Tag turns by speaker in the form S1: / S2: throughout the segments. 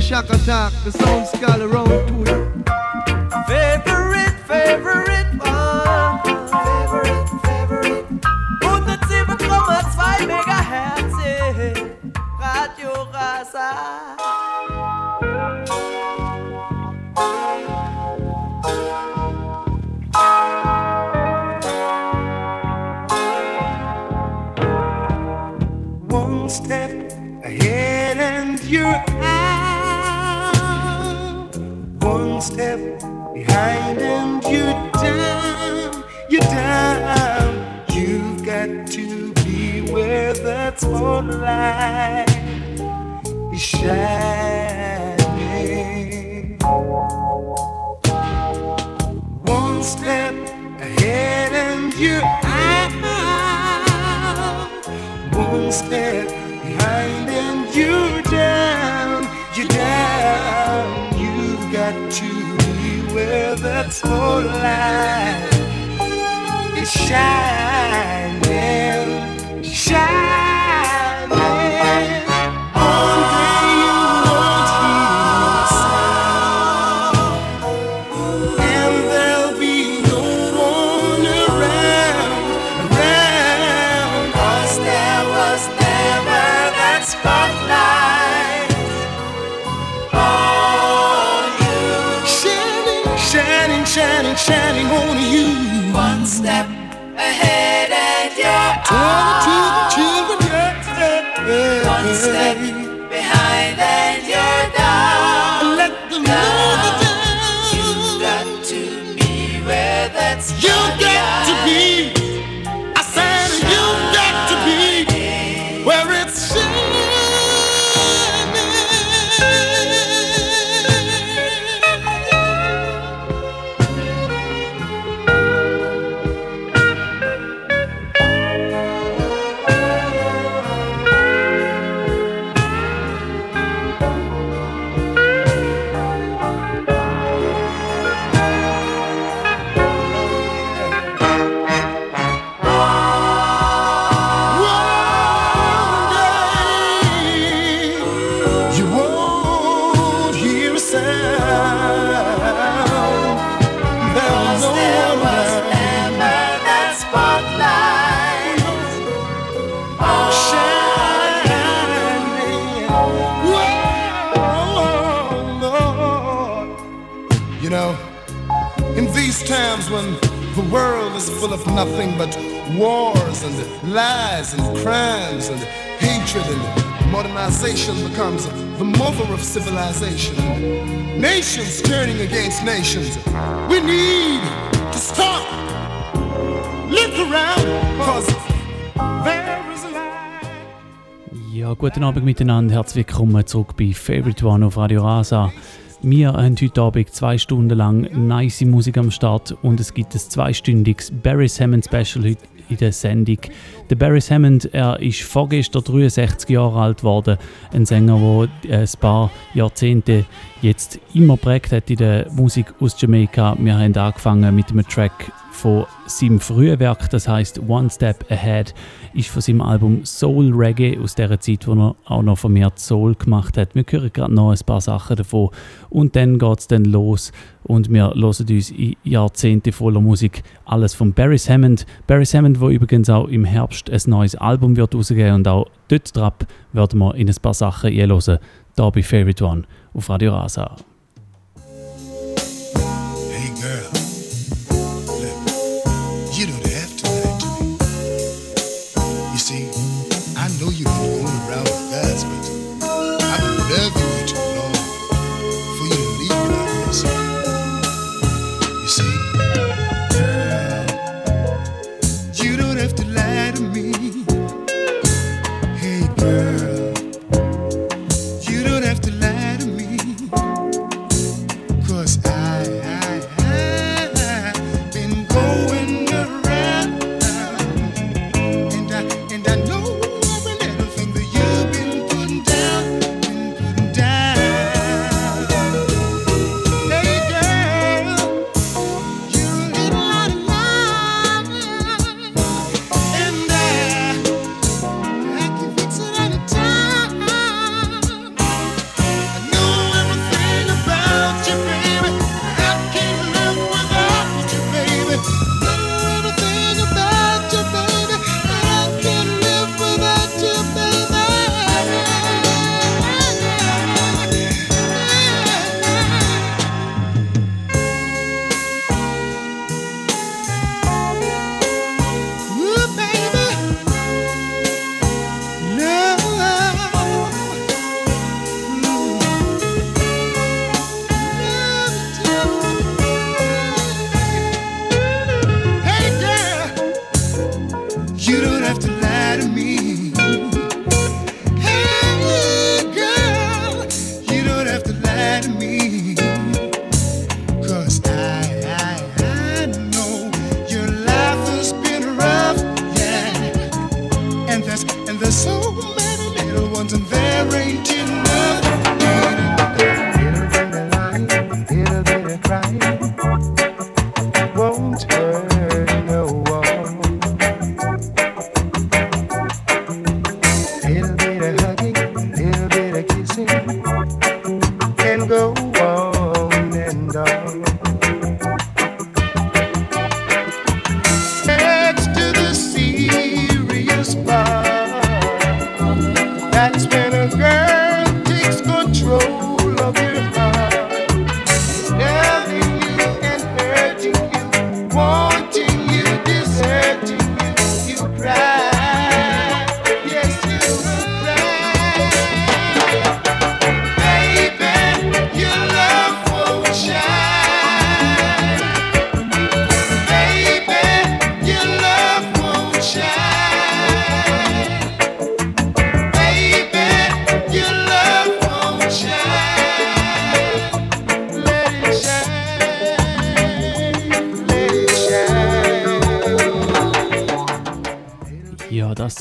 S1: shock attack. The sound skull around to you. Favorite, favorite
S2: Ja, guten Abend miteinander, herzlich willkommen zurück bei Favorite One auf Radio Rasa. Wir haben heute Abend zwei Stunden lang nice Musik am Start und es gibt ein zweistündiges Barry Hammond Special in der Sendung. Der Barry Hammond, er ist vorgestern 63 Jahre alt geworden, ein Sänger, der ein paar Jahrzehnte jetzt immer prägt hat in der Musik aus Jamaika. Wir haben angefangen mit einem Track von seinem frühen Werk, das heißt One Step Ahead, ist von seinem Album Soul Reggae aus der Zeit, wo er auch noch vermehrt Soul gemacht hat. Wir hören gerade noch ein paar Sachen davon und dann geht es dann los und wir hören uns in Jahrzehnte voller Musik alles von Barry Hammond. Barry Hammond, wo übrigens auch im Herbst ein neues Album wird rausgeben und auch dort drauf werden wir in ein paar Sachen hören, hier bei Favorite One auf Radio Rasa.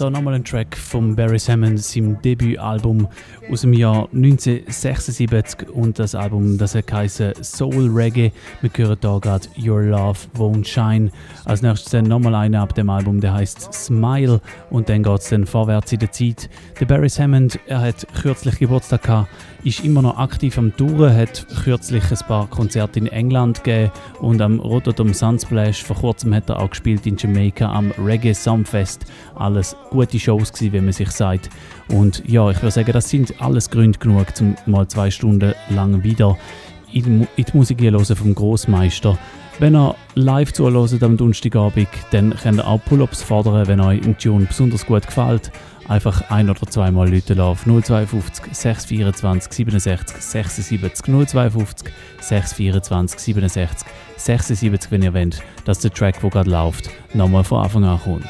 S2: Da nochmal ein Track von Barry Hammond, seinem Debütalbum aus dem Jahr 1976 und das Album, das heißt Soul Reggae. Wir hören hier gerade Your Love Won't Shine. Als nächstes dann nochmal einer ab dem Album, der heißt Smile und dann geht es dann vorwärts in der Zeit. Der Barry Hammond, er hat kürzlich Geburtstag gehabt ist immer noch aktiv am Touren, hat kürzlich ein paar Konzerte in England gegeben und am Rotterdam Sunsplash. Vor kurzem hat er auch gespielt in Jamaika am Reggae Sumfest. Alles gute Shows gewesen, wie man sich sagt. Und ja, ich würde sagen, das sind alles Gründe genug, um mal zwei Stunden lang wieder in, die Musik hören vom Großmeister. Wenn ihr live zuhört am Donnerstagabend, dann könnt ihr auch Pull-Ups fordern, wenn euch ein Tune besonders gut gefällt einfach ein- oder zweimal Leute auf 052 624 67 76 052 624 67 76, wenn ihr wollt, dass der Track, der gerade läuft, nochmal von Anfang an kommt.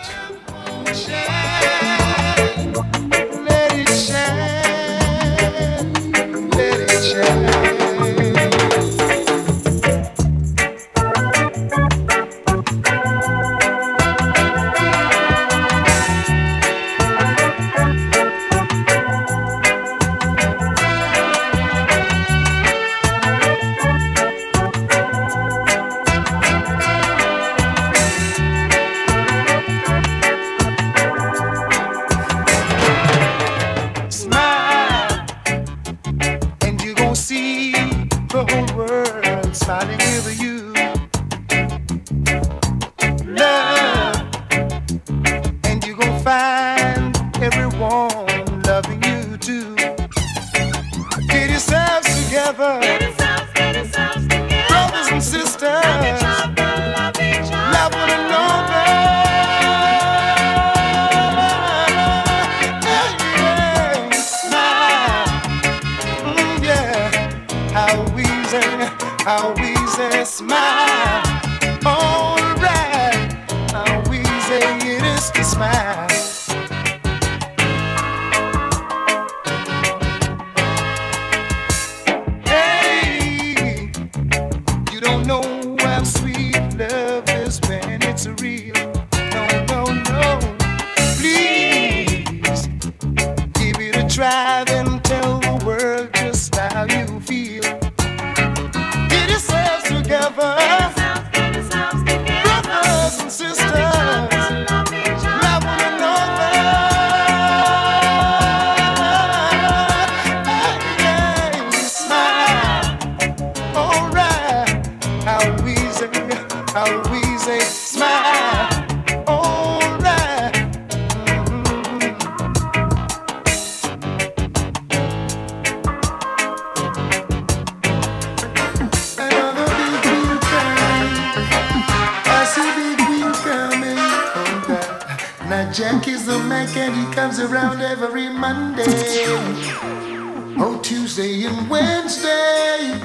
S3: Wednesday,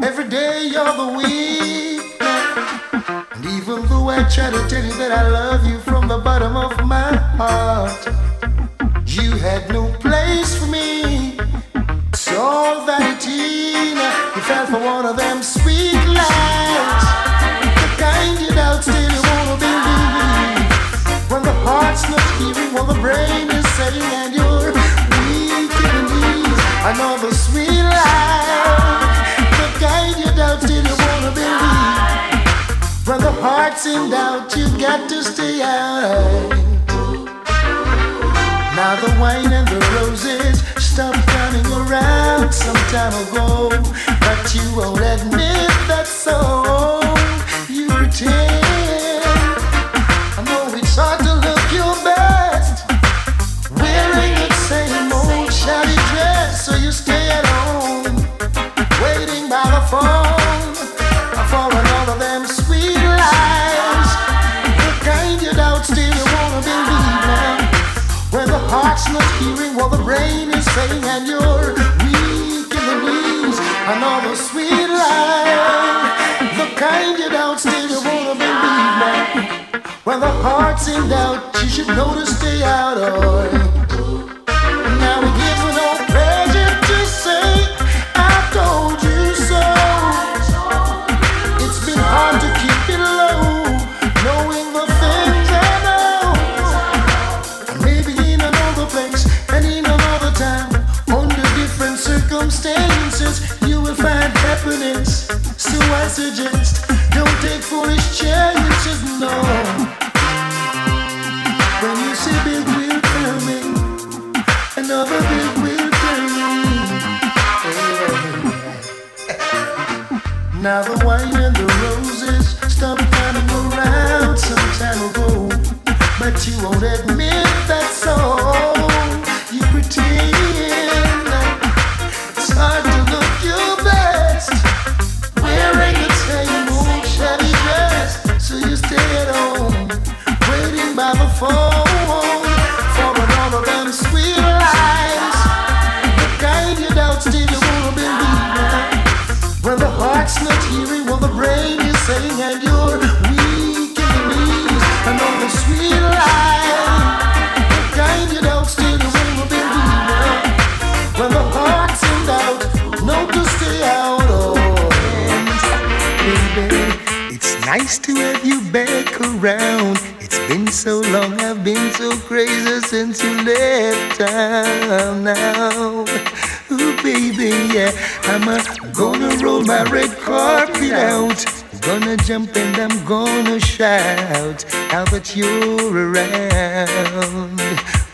S3: every day of the week. And even though I try to tell you that I love you from the bottom of my heart, you had no place for me. It's all vanity. You fell for one of them sweet lies, the kind you doubt still you wanna believe. When the heart's not hearing, when the brain is saying, and you're weak in the knees, another sweet lie love till you wanna believe. When the heart's in doubt, you got to stay out. Now the wine and the roses stopped coming around some time ago, but you won't admit that's so. You pretend. Not hearing what the brain is saying and you're weak in the knees. Another sweet lie. The kind you don't still wanna believe now. When the heart's in doubt, you should know to stay out of. Since you left town now Ooh, baby, yeah. I'm uh, gonna roll my red carpet out. Gonna jump and I'm gonna shout now that you're around.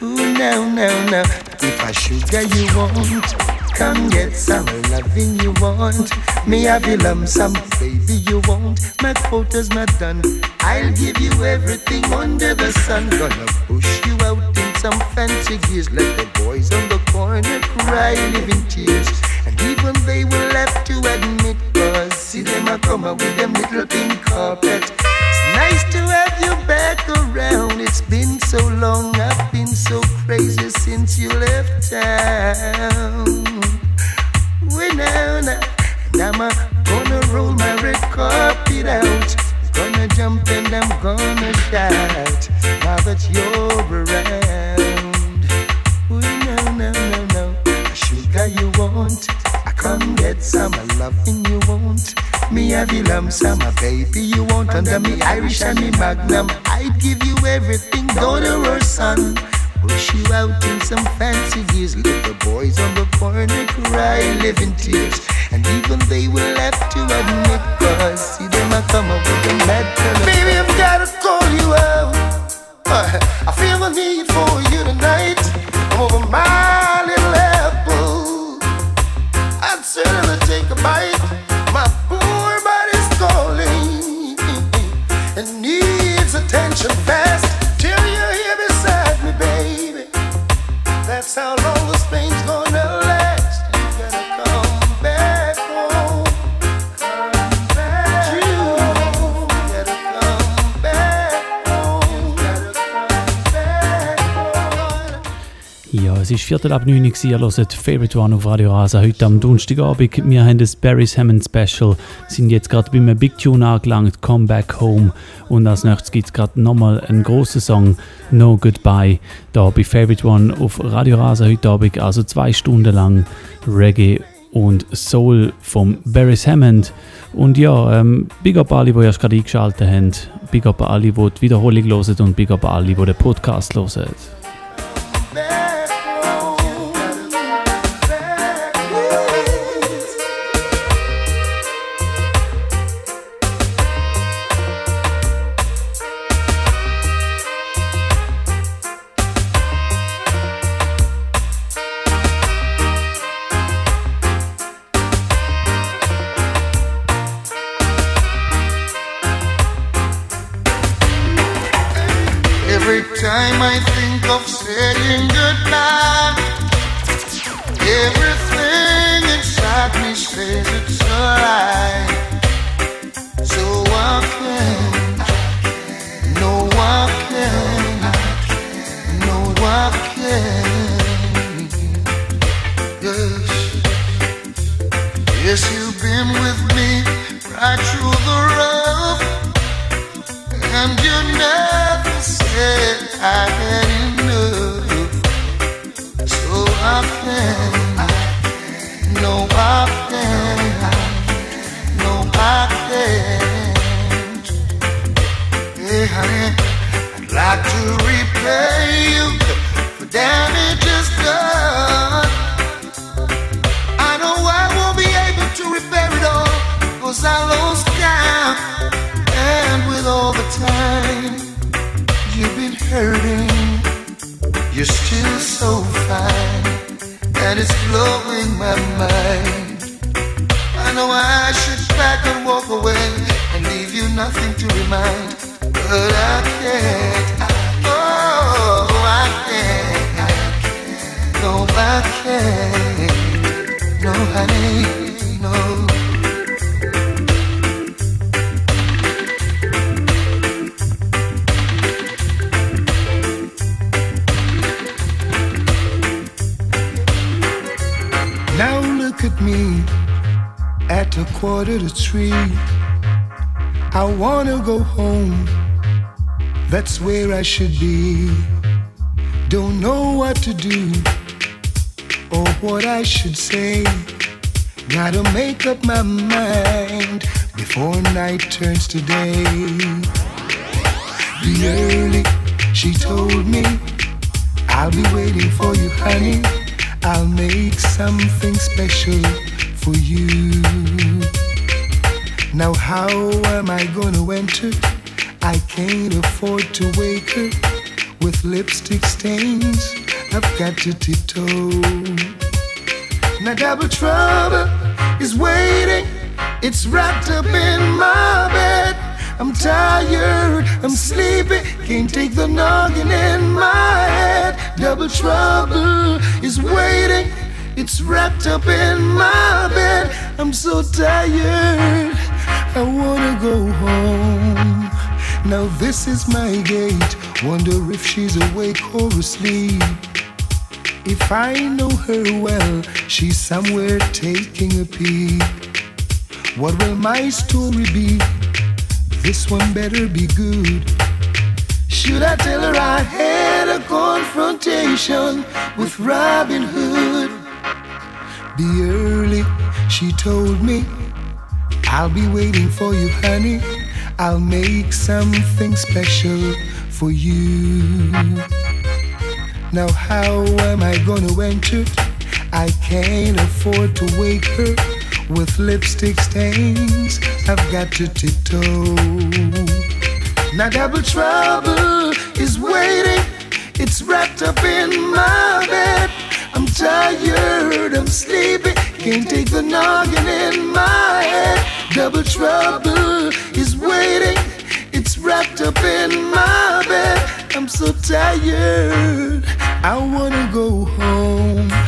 S3: Ooh, now, now, now. If I sugar you want, come get some loving you want. Me have you lump some baby you want. My quota's not done. I'll give you everything under the sun. Gonna push some fancy gears. Let the boys on the corner cry, living tears. And even they will have to admit, cause see them a come out with them little pink carpet. It's nice to have you back around. It's been so long, I've been so crazy since you left town. Under me Irish and me Magnum. I'd give you everything, daughter or son. Push you out in some fancy gears. Let the boys on the corner cry, live in tears. And even they will have to admit, cause see them a come up with them bad fellas. Baby,
S2: Viertel ab 9 Uhr, ihr hört Favorite One auf Radio Rasa heute am Donnerstagabend. Wir haben das Barry's Hammond Special, sind jetzt gerade beim Big Tune angelangt, Come Back Home. Und als nächstes gibt es gerade nochmal einen grossen Song, No Goodbye, da bei Favorite One auf Radio Rasa heute Abend, also zwei Stunden lang Reggae und Soul vom Barry's Hammond. Und ja, ähm, Big Up alle, die erst gerade eingeschaltet haben, Big Up alle, die die Wiederholung hören und Big Up alle, die den Podcast hören.
S3: Quarter to three. I wanna go home, that's where I should be. Don't know what to do or what I should say. Gotta make up my mind before night turns to day. Be early, she told me. I'll be waiting for you, honey. I'll make something special for you. Now, how am I gonna enter? I can't afford to wake her with lipstick stains. I've got to tiptoe. Now, double trouble is waiting. It's wrapped up in my bed. I'm tired, I'm sleepy, can't take the noggin in my head. Double trouble is waiting. It's wrapped up in my bed. I'm so tired. I wanna go home. Now this is my gate. Wonder if she's awake or asleep. If I know her well, she's somewhere taking a peek. What will my story be? This one better be good. Should I tell her I had a confrontation with Robin Hood? Be early, she told me. I'll be waiting for you, honey. I'll make something special for you. Now, how am I gonna enter? I can't afford to wake her with lipstick stains. I've got to tiptoe. Now, double trouble is waiting. It's wrapped up in my bed. I'm tired, I'm sleepy. Can't take the noggin in my head. Double trouble is waiting. It's wrapped up in my bed. I'm so tired. I wanna go home.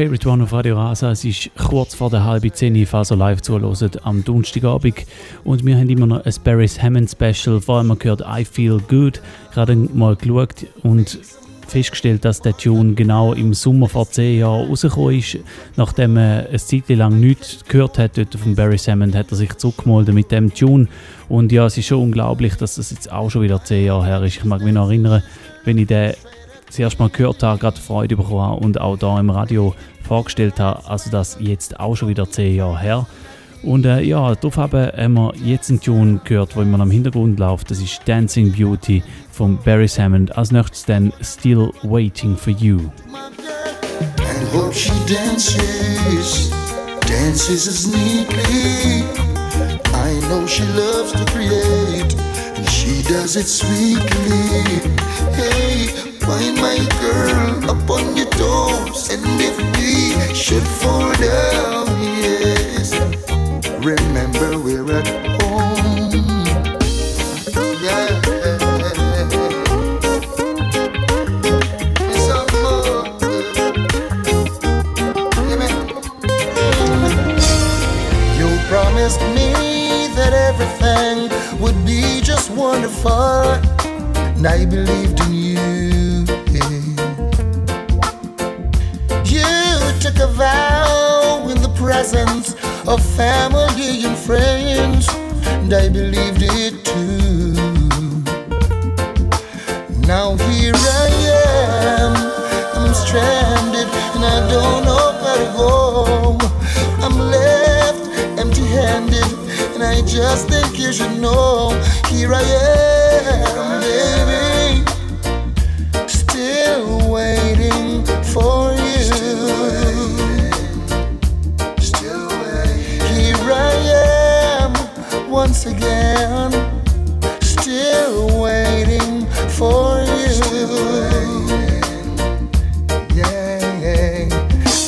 S2: Favorite One auf Radio Rasa. Es ist kurz vor der halben Zehn, falls ihr live zuhört, am Donnerstagabend. Und wir haben immer noch ein Barry's Hammond Special. Vor allem gehört I Feel Good. Gerade mal geschaut und festgestellt, dass der Tune genau im Sommer vor zehn Jahren rausgekommen ist. Nachdem er eine Zeit lang nichts gehört hat von Barry Hammond, hat er sich zurückgemeldet mit dem Tune. Und ja, es ist schon unglaublich, dass das jetzt auch schon wieder zehn Jahre her ist. Ich mag mich noch erinnern, wenn ich den das erste Mal gehört habe, gerade Freude bekommen habe und auch da im Radio vorgestellt habe. Also das jetzt auch schon wieder zehn Jahre her. Und äh, ja, darauf haben, wir jetzt einen Tune gehört, der immer im Hintergrund läuft. Das ist Dancing Beauty von Barry Hammond. Als nächstes dann Still Waiting for You.
S3: and hope she dances, dances as neatly. I know she loves to create, and she does it sweetly. Hey, find my girl up on your toes, and if we should fall down, yes, remember we're at home. Yeah. Promised me that everything would be just wonderful, and I believed in. You presence of family and friends, and I believed it too. Now here I am, I'm stranded and I don't know where to go. I'm left empty handed and I just think you should know. Here I am, baby, still waiting for you. Once again. Still waiting for you. Yeah,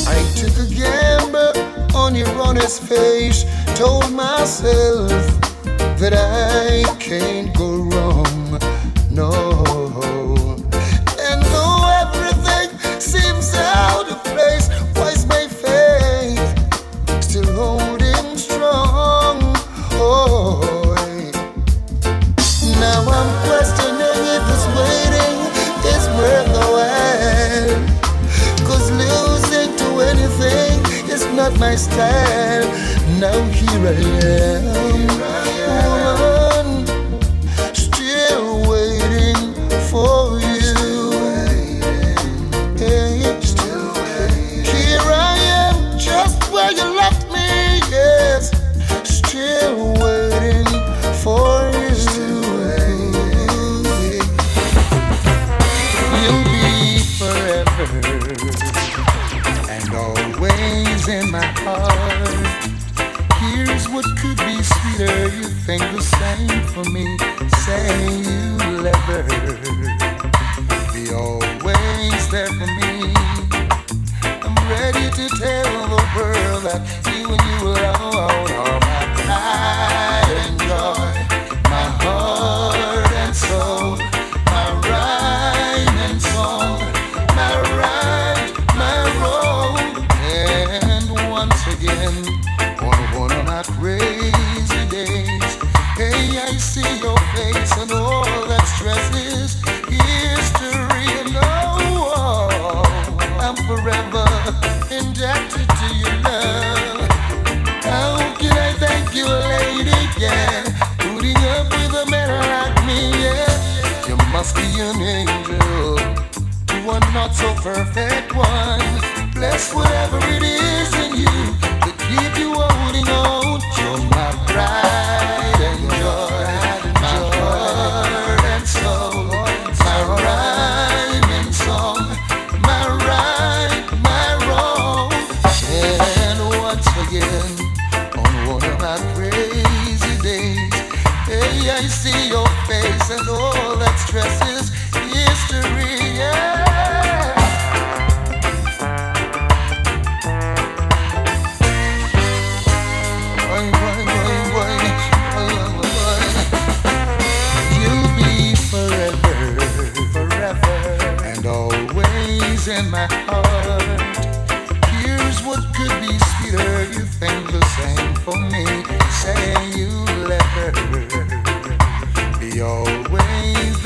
S3: I took a gamble on your honest face, told myself that I can't go must be an angel to a not so perfect one. Bless whatever it is in you that keep you holding on. You're my bride.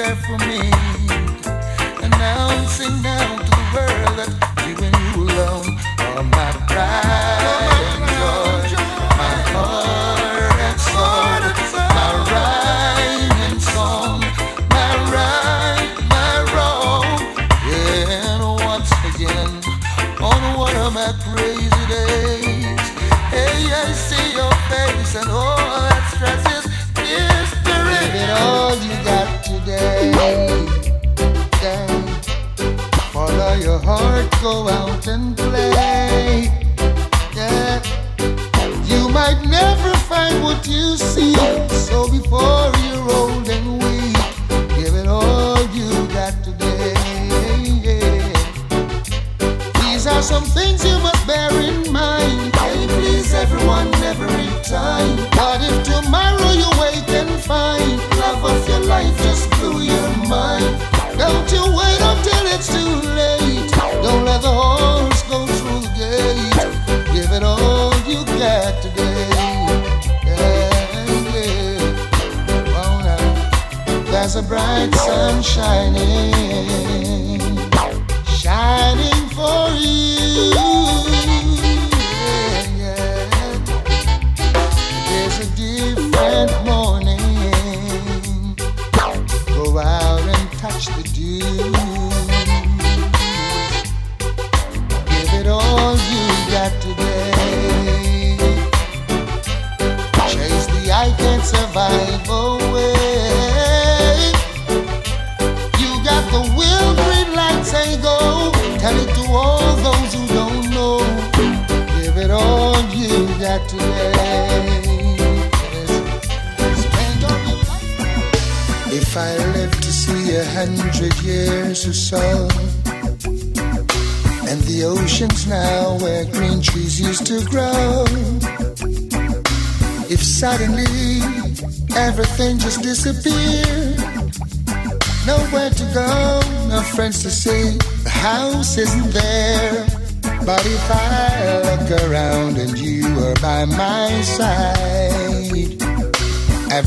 S3: there for me. announcing now. go out.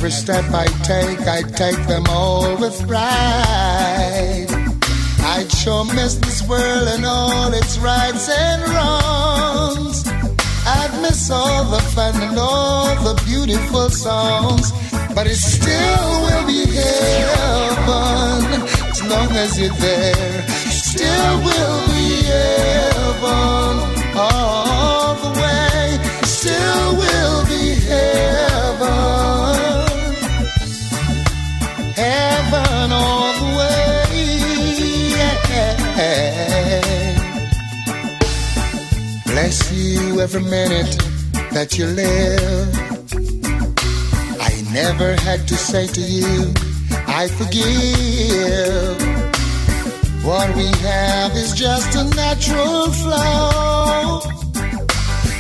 S3: Every step I take, I take them all with pride. I'd sure miss this world and all its rights and wrongs. I'd miss all the fun and all the beautiful songs. But it still will be heaven as long as you're there. Still will be heaven you every minute that you live I never had to say to you, I forgive. What we have is just a natural flow.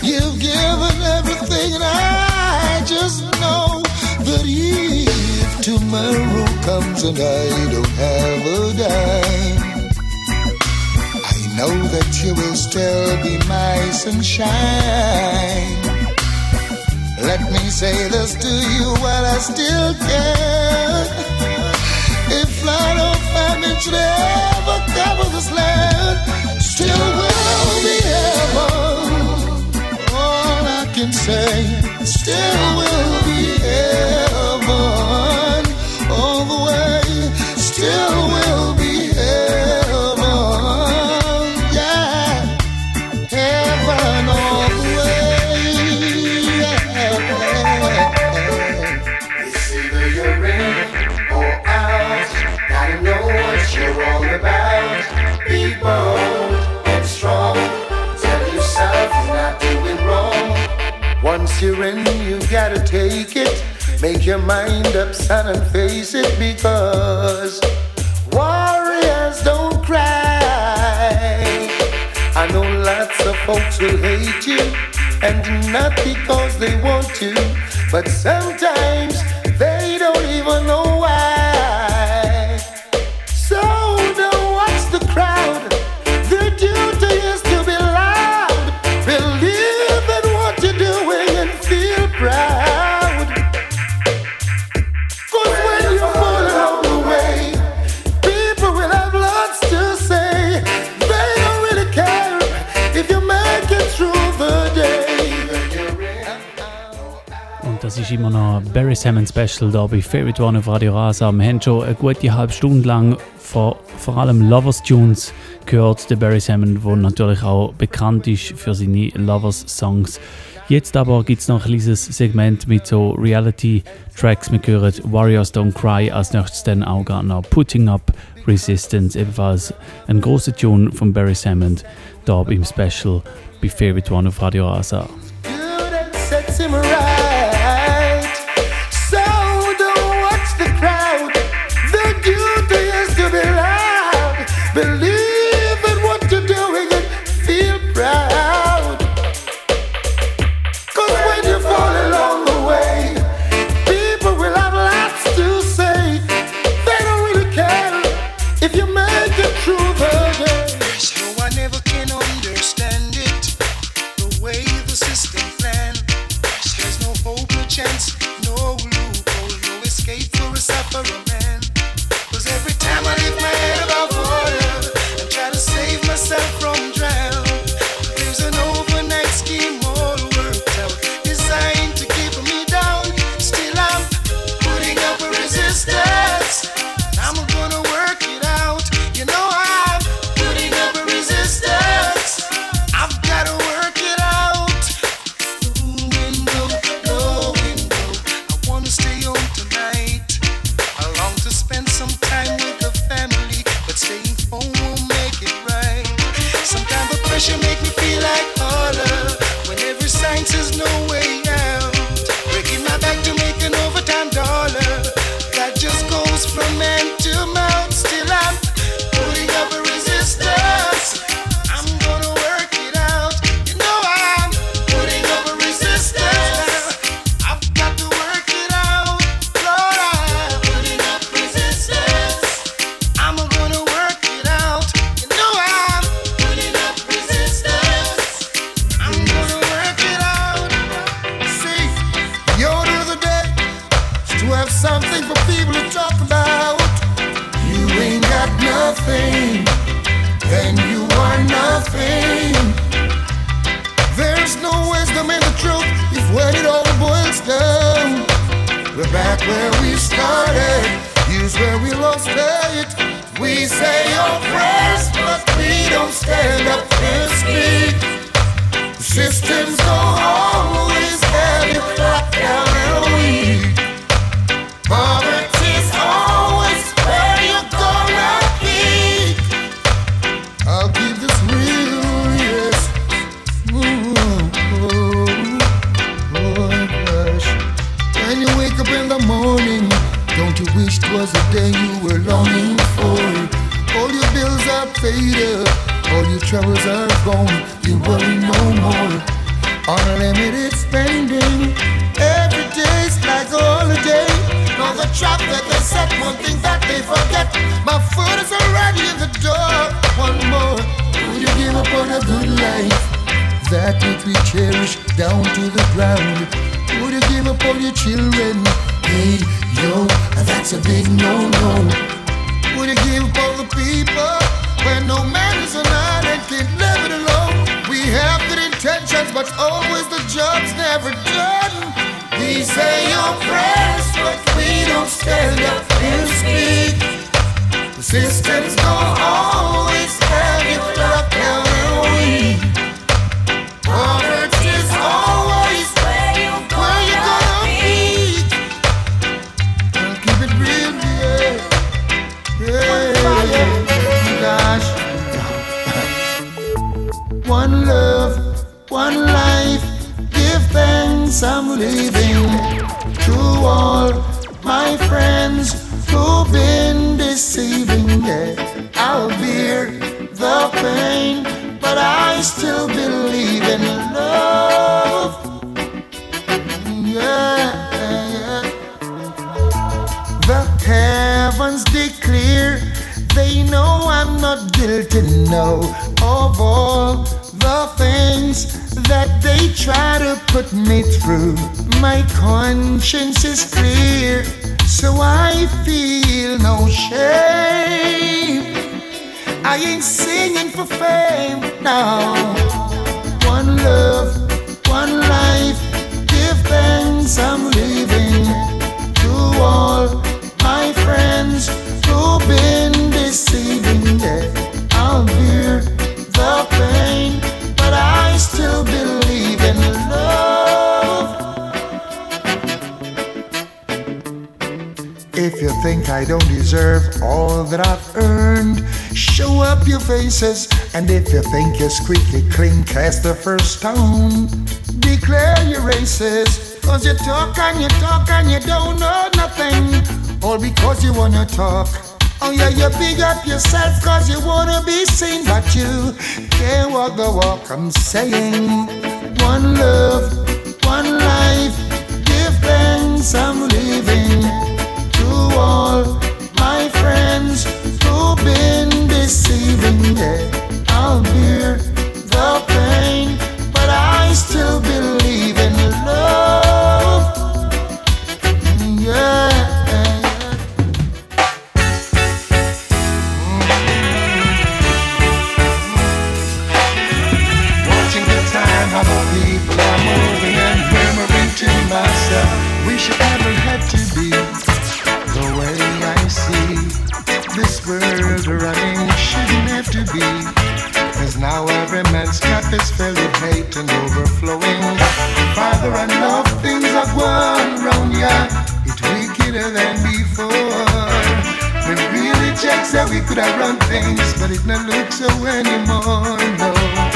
S3: You've given everything, and I just know that if tomorrow comes and I don't have a dime, know that you will still be my sunshine. Let me say this to you while I still can. If flood or famine should ever cover this land, still will be heaven. All I can say, still will be heaven. You're in, you gotta take it. Make your mind up, son, and face it because warriors don't cry. I know lots of folks will hate you, and not because they want to, but sometimes
S2: ist immer noch Barry Salmon Special da bei Favorite One auf Radio Rasa. Wir haben schon eine gute halbe Stunde lang vor, vor allem Lovers Tunes gehört, der Barry Salmon, der natürlich auch bekannt ist für seine Lovers Songs. Jetzt aber gibt es noch ein kleines Segment mit so Reality-Tracks. Wir hören Warriors Don't Cry, als nächstes dann auch gerade noch Putting Up Resistance, ebenfalls ein großer Tune von Barry Salmon, da beim Special bei Favorite One auf Radio Rasa.
S3: feel
S4: no
S3: shame. I ain't singing for fame, now. One love, one life, give thanks, I'm living. I don't deserve all that I've earned. Show up your faces, and if you think you're squeaky clean, cast the first stone. Declare your races, cause you talk and you talk and you don't know nothing. All because you wanna talk. Oh yeah, you big up yourself cause you wanna be seen, but you can't walk the walk. I'm saying one love, one life, give thanks, I'm living all my friends who've been deceiving. Yeah, I'll bear the pain, but I still believe in love. Yeah. Watching the time, how the people are moving and murmuring to myself, we should have world running shouldn't have to be. Cause now every man's cup is filled with hate and overflowing. Father and love, things are going round ya. It's wickeder than before. We really checks that we could have run things, but it no looks so anymore, no.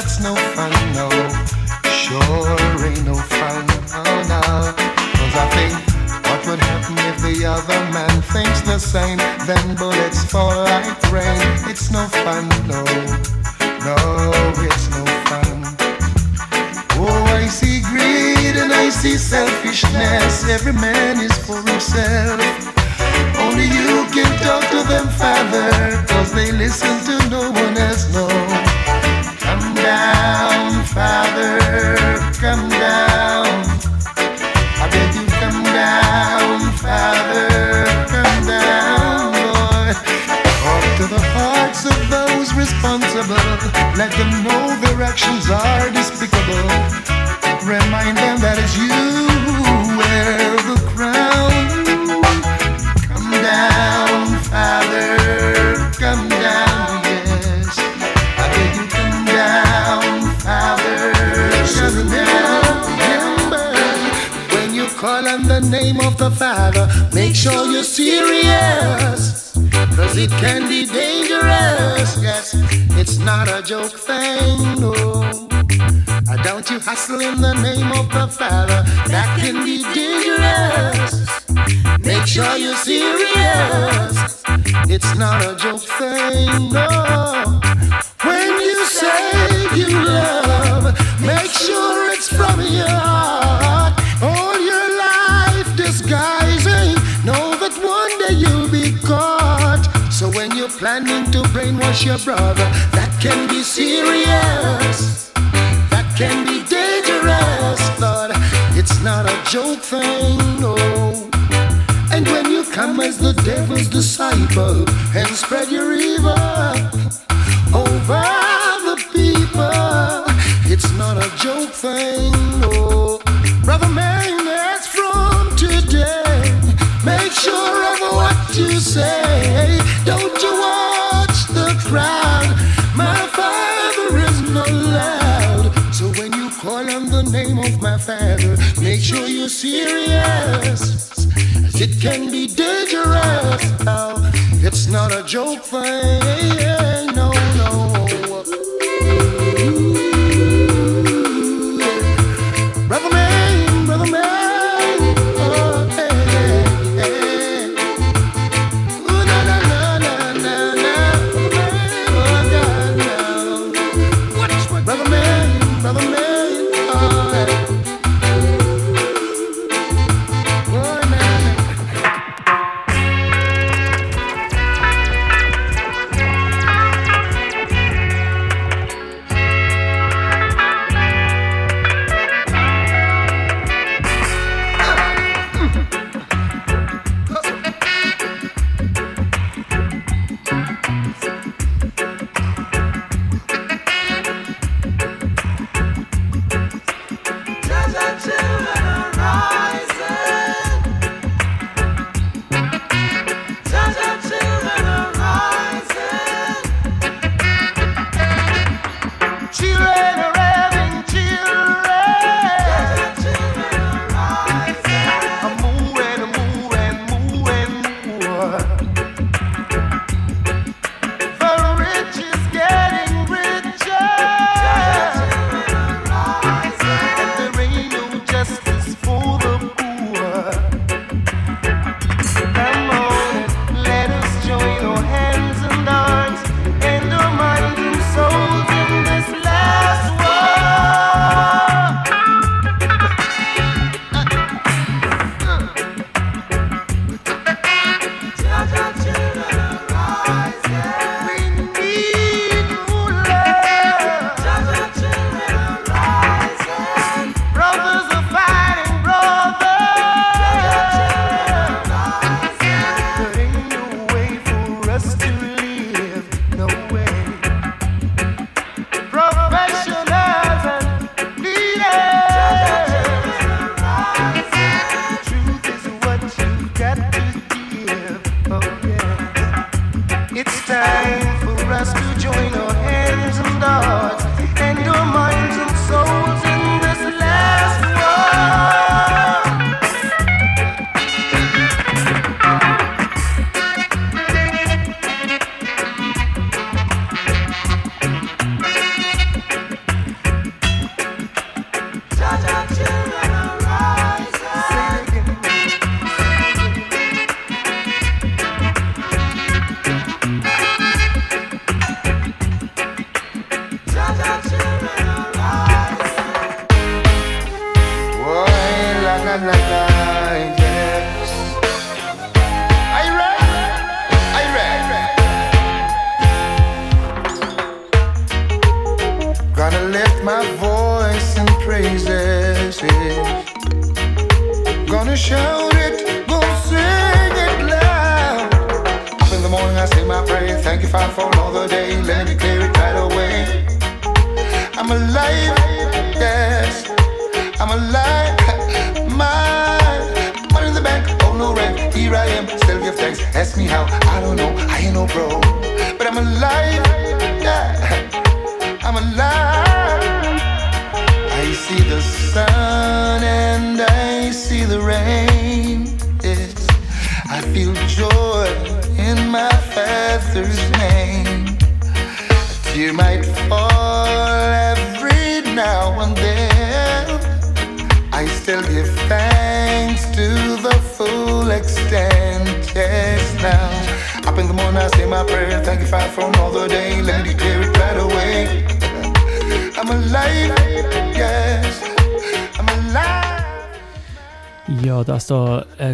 S3: that's no fun, no. Sure ain't no fun, oh no. Cause I think what would happen if the other man thinks the same? Then bullets fall like rain. It's no fun, no. No, it's no fun. Oh, I see greed and I see selfishness. Every man is for himself. Only you can talk to them, Father, cause they listen to no one. Father, make sure you're serious. Cause it can be dangerous, yes. It's not a joke thing, no. Uh, Don't you hustle in the name of the Father, that can be dangerous. Make sure you're serious. It's not a joke thing, no. When you say you love, make sure it's from your heart. Planning to brainwash your brother, that can be serious. That can be dangerous, Lord. It's not a joke thing, no. And when you come as the devil's disciple and spread your evil over the people, it's not a joke thing, no. Brother man, that's from today. Make sure of what you say. Name of my father, make sure you're serious. As it can be dangerous. Now, it's not a joke thing.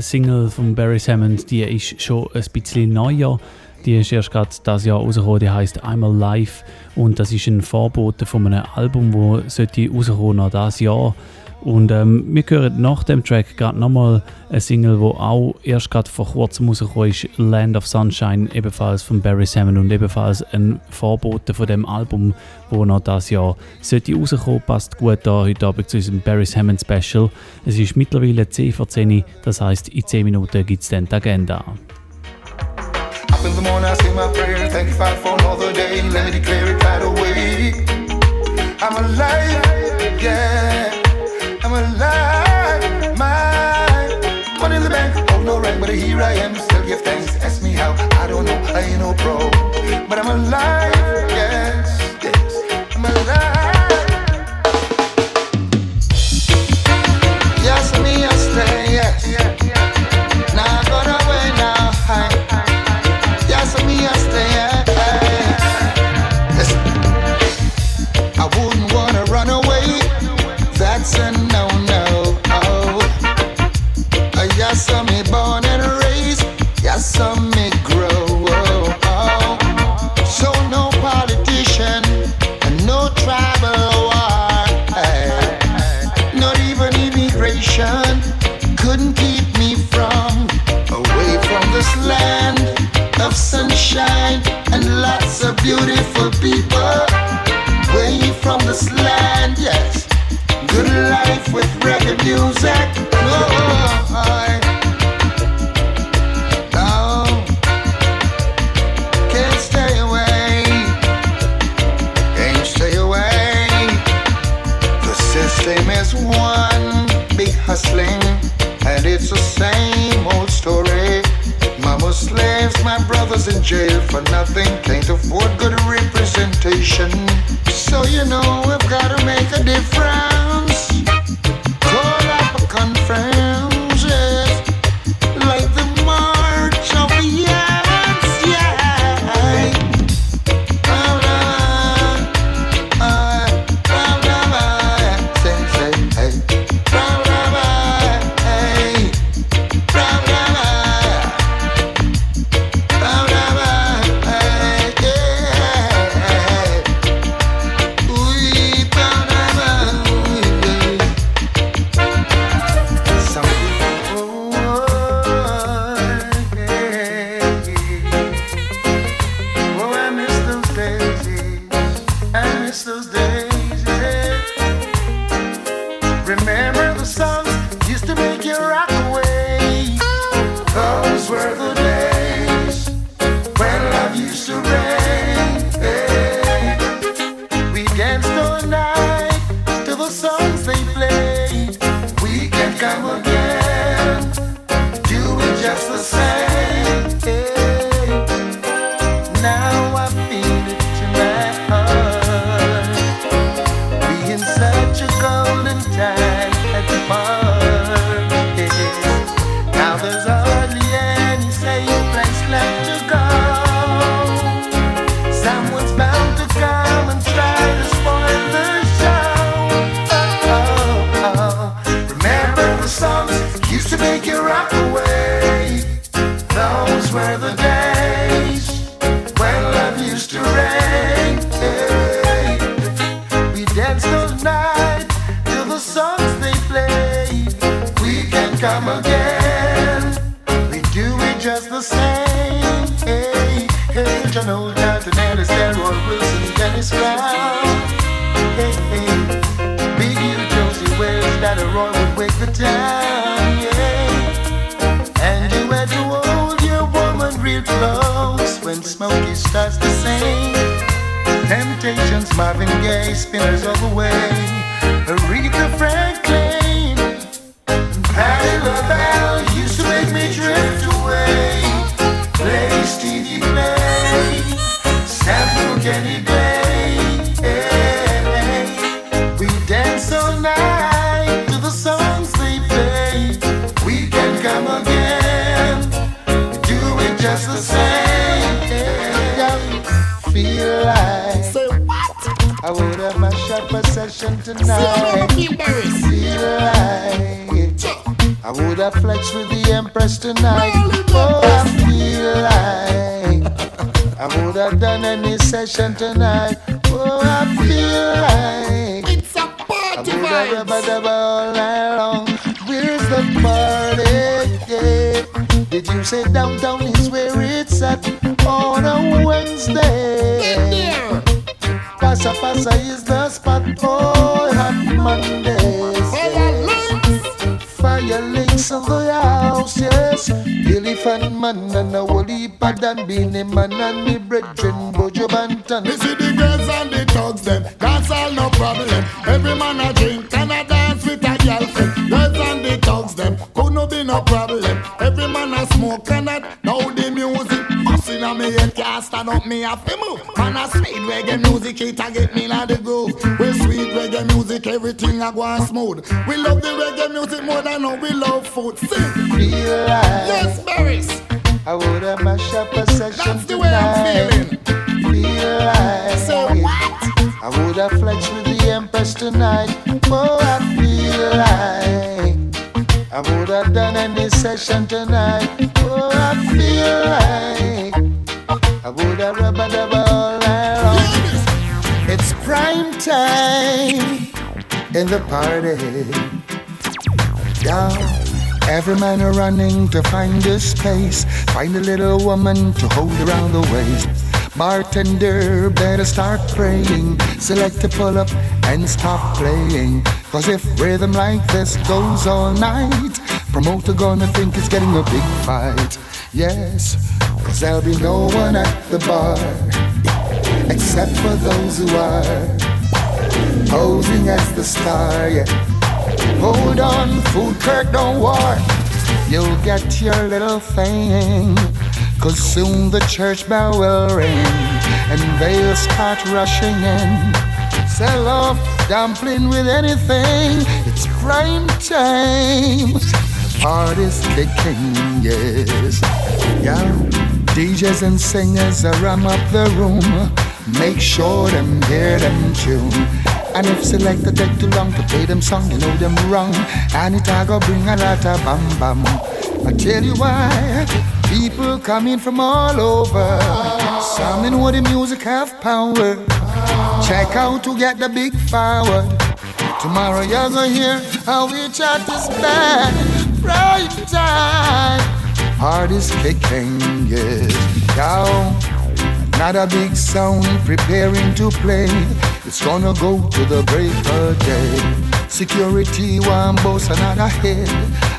S2: Single von Barry Hammond, die ist schon ein bisschen neuer. Die ist erst gerade das Jahr rausgekommen, die heißt I'm Alive und das ist ein Vorbote von einem Album, wo sollte rauskommen noch das Jahr. Und ähm, wir hören nach dem Track gerade nochmal eine Single, wo auch erst gerade vor kurzem rausgekommen ist, Land of Sunshine, ebenfalls von Barry Salmon und ebenfalls ein Vorbote von dem Album, wo noch das Jahr sollte rauskommen. Passt gut da heute Abend zu unserem Barry Hammond Special. Es ist mittlerweile 10 vor 10, das heißt in 10 Minuten gibt es dann die Agenda.
S3: Up in the morning, I say my prayer. Thank you, Father, for another day. Let me declare it right away. I'm alive, yeah. I'm alive. My money in the bank, oh no rank, but here I am. Still give thanks. Ask me how, I don't know. I ain't no pro, but I'm alive, yes, yes. I'm alive. In jail for nothing, can't afford good representation. So you know we've gotta make a difference. In the house, yes. Elephant man and a whole heap of Dan Beenie Man and me brethren Buju Banton.
S4: Me see the girls and the thugs them. Dance all no problem. Every man a drink and a dance with a girlfriend Girls and the thugs them. Could no be no problem. Every man a smoke and that Now the music. Busting on me head can't stand up me have to move. Man a sweet reggae music it a get me in the groove. With sweet reggae music everything a go on smooth We love the reggae music more than how we love food Sing
S3: Feel like
S4: Yes Barris
S3: I would have my shopper session
S4: That's the way I'm feeling
S3: Feel like
S4: Say what?
S3: I would have flexed with the Empress tonight. Oh, I feel like I would have done any session tonight. Oh, I feel like I would have rubber dubber all night long. It's prime time in the party. Yeah. Every man are running to find a space, find a little woman to hold around the waist. Bartender, better start praying. Select to pull up and stop playing. Cause if rhythm like this goes all night, promoter gonna think it's getting a big fight. Yes, cause there'll be no one at the bar except for those who are posing as the star. Yeah. Hold on, food court, don't war. You'll get your little thing. Cause soon the church bell will ring and they'll start rushing in. Sell off dumpling with anything. It's prime time. Party's kicking, yes. Yeah. DJs and singers ram up the room. Make sure them hear them tune. And if selector take too long to play them song, you know them wrong. And it a go bring a lot of bam bam. I tell you why. People coming from all over. Some in what the music have power. Check out to get the big forward. Tomorrow you're gonna hear how we chat is bad. Right time. Heart is kicking, yes. Down. Another big sound preparing to play. It's gonna go to the break of day. Security one boss another head.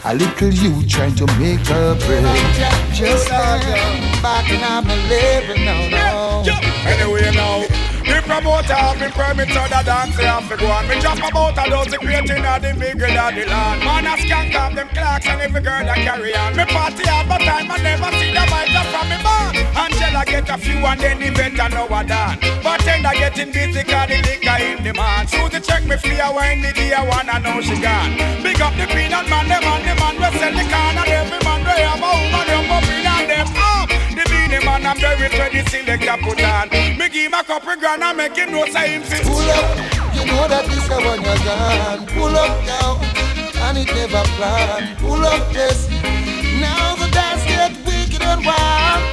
S3: A little you trying to make a break. Just back and I'm living now. now.
S5: Anyway now, the promoter have me permit so the dance have to go on. Me drop about a dozen creating of the big girl of the land. Man a skank off them clocks and every girl that carry on. Me party all the time I never see the vibes up from me band. Angela get a few and then the better know a done. But then Bartender getting busy cause the liquor in demand. Susie check me free when the day one I know she gone. Big up the peanut man, them and the man we sell the can and every man we have a woman them up in and them up. The beanie man I'm very a put on. Me give him a couple grand and make him know say him fit.
S3: Pull up, you know that this is when you're gone. Pull up now, and it never planned. Pull up this, now the dance get wicked and wild.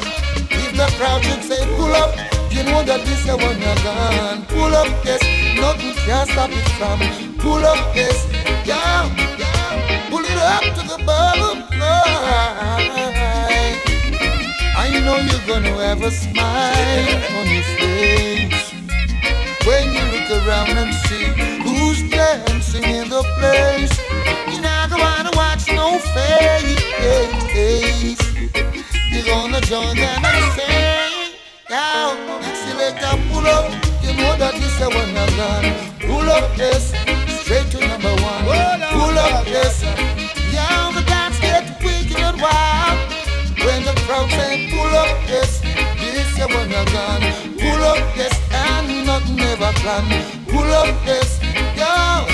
S3: If the crowd should say pull up, you know that this is when you're gone. Pull up this, nothing can stop it from. Pull up this, yeah, yeah. Pull it up to the bottom line. Know you're gonna have a smile on your face when you look around and see who's dancing in the place. You're not gonna watch no face. You're gonna join them and say, now, selector, pull up. You know that this is one of. Pull up, yes, yes, this is one of gone. Pull up, yes, and nothing ever plan. Pull up, yes, yo,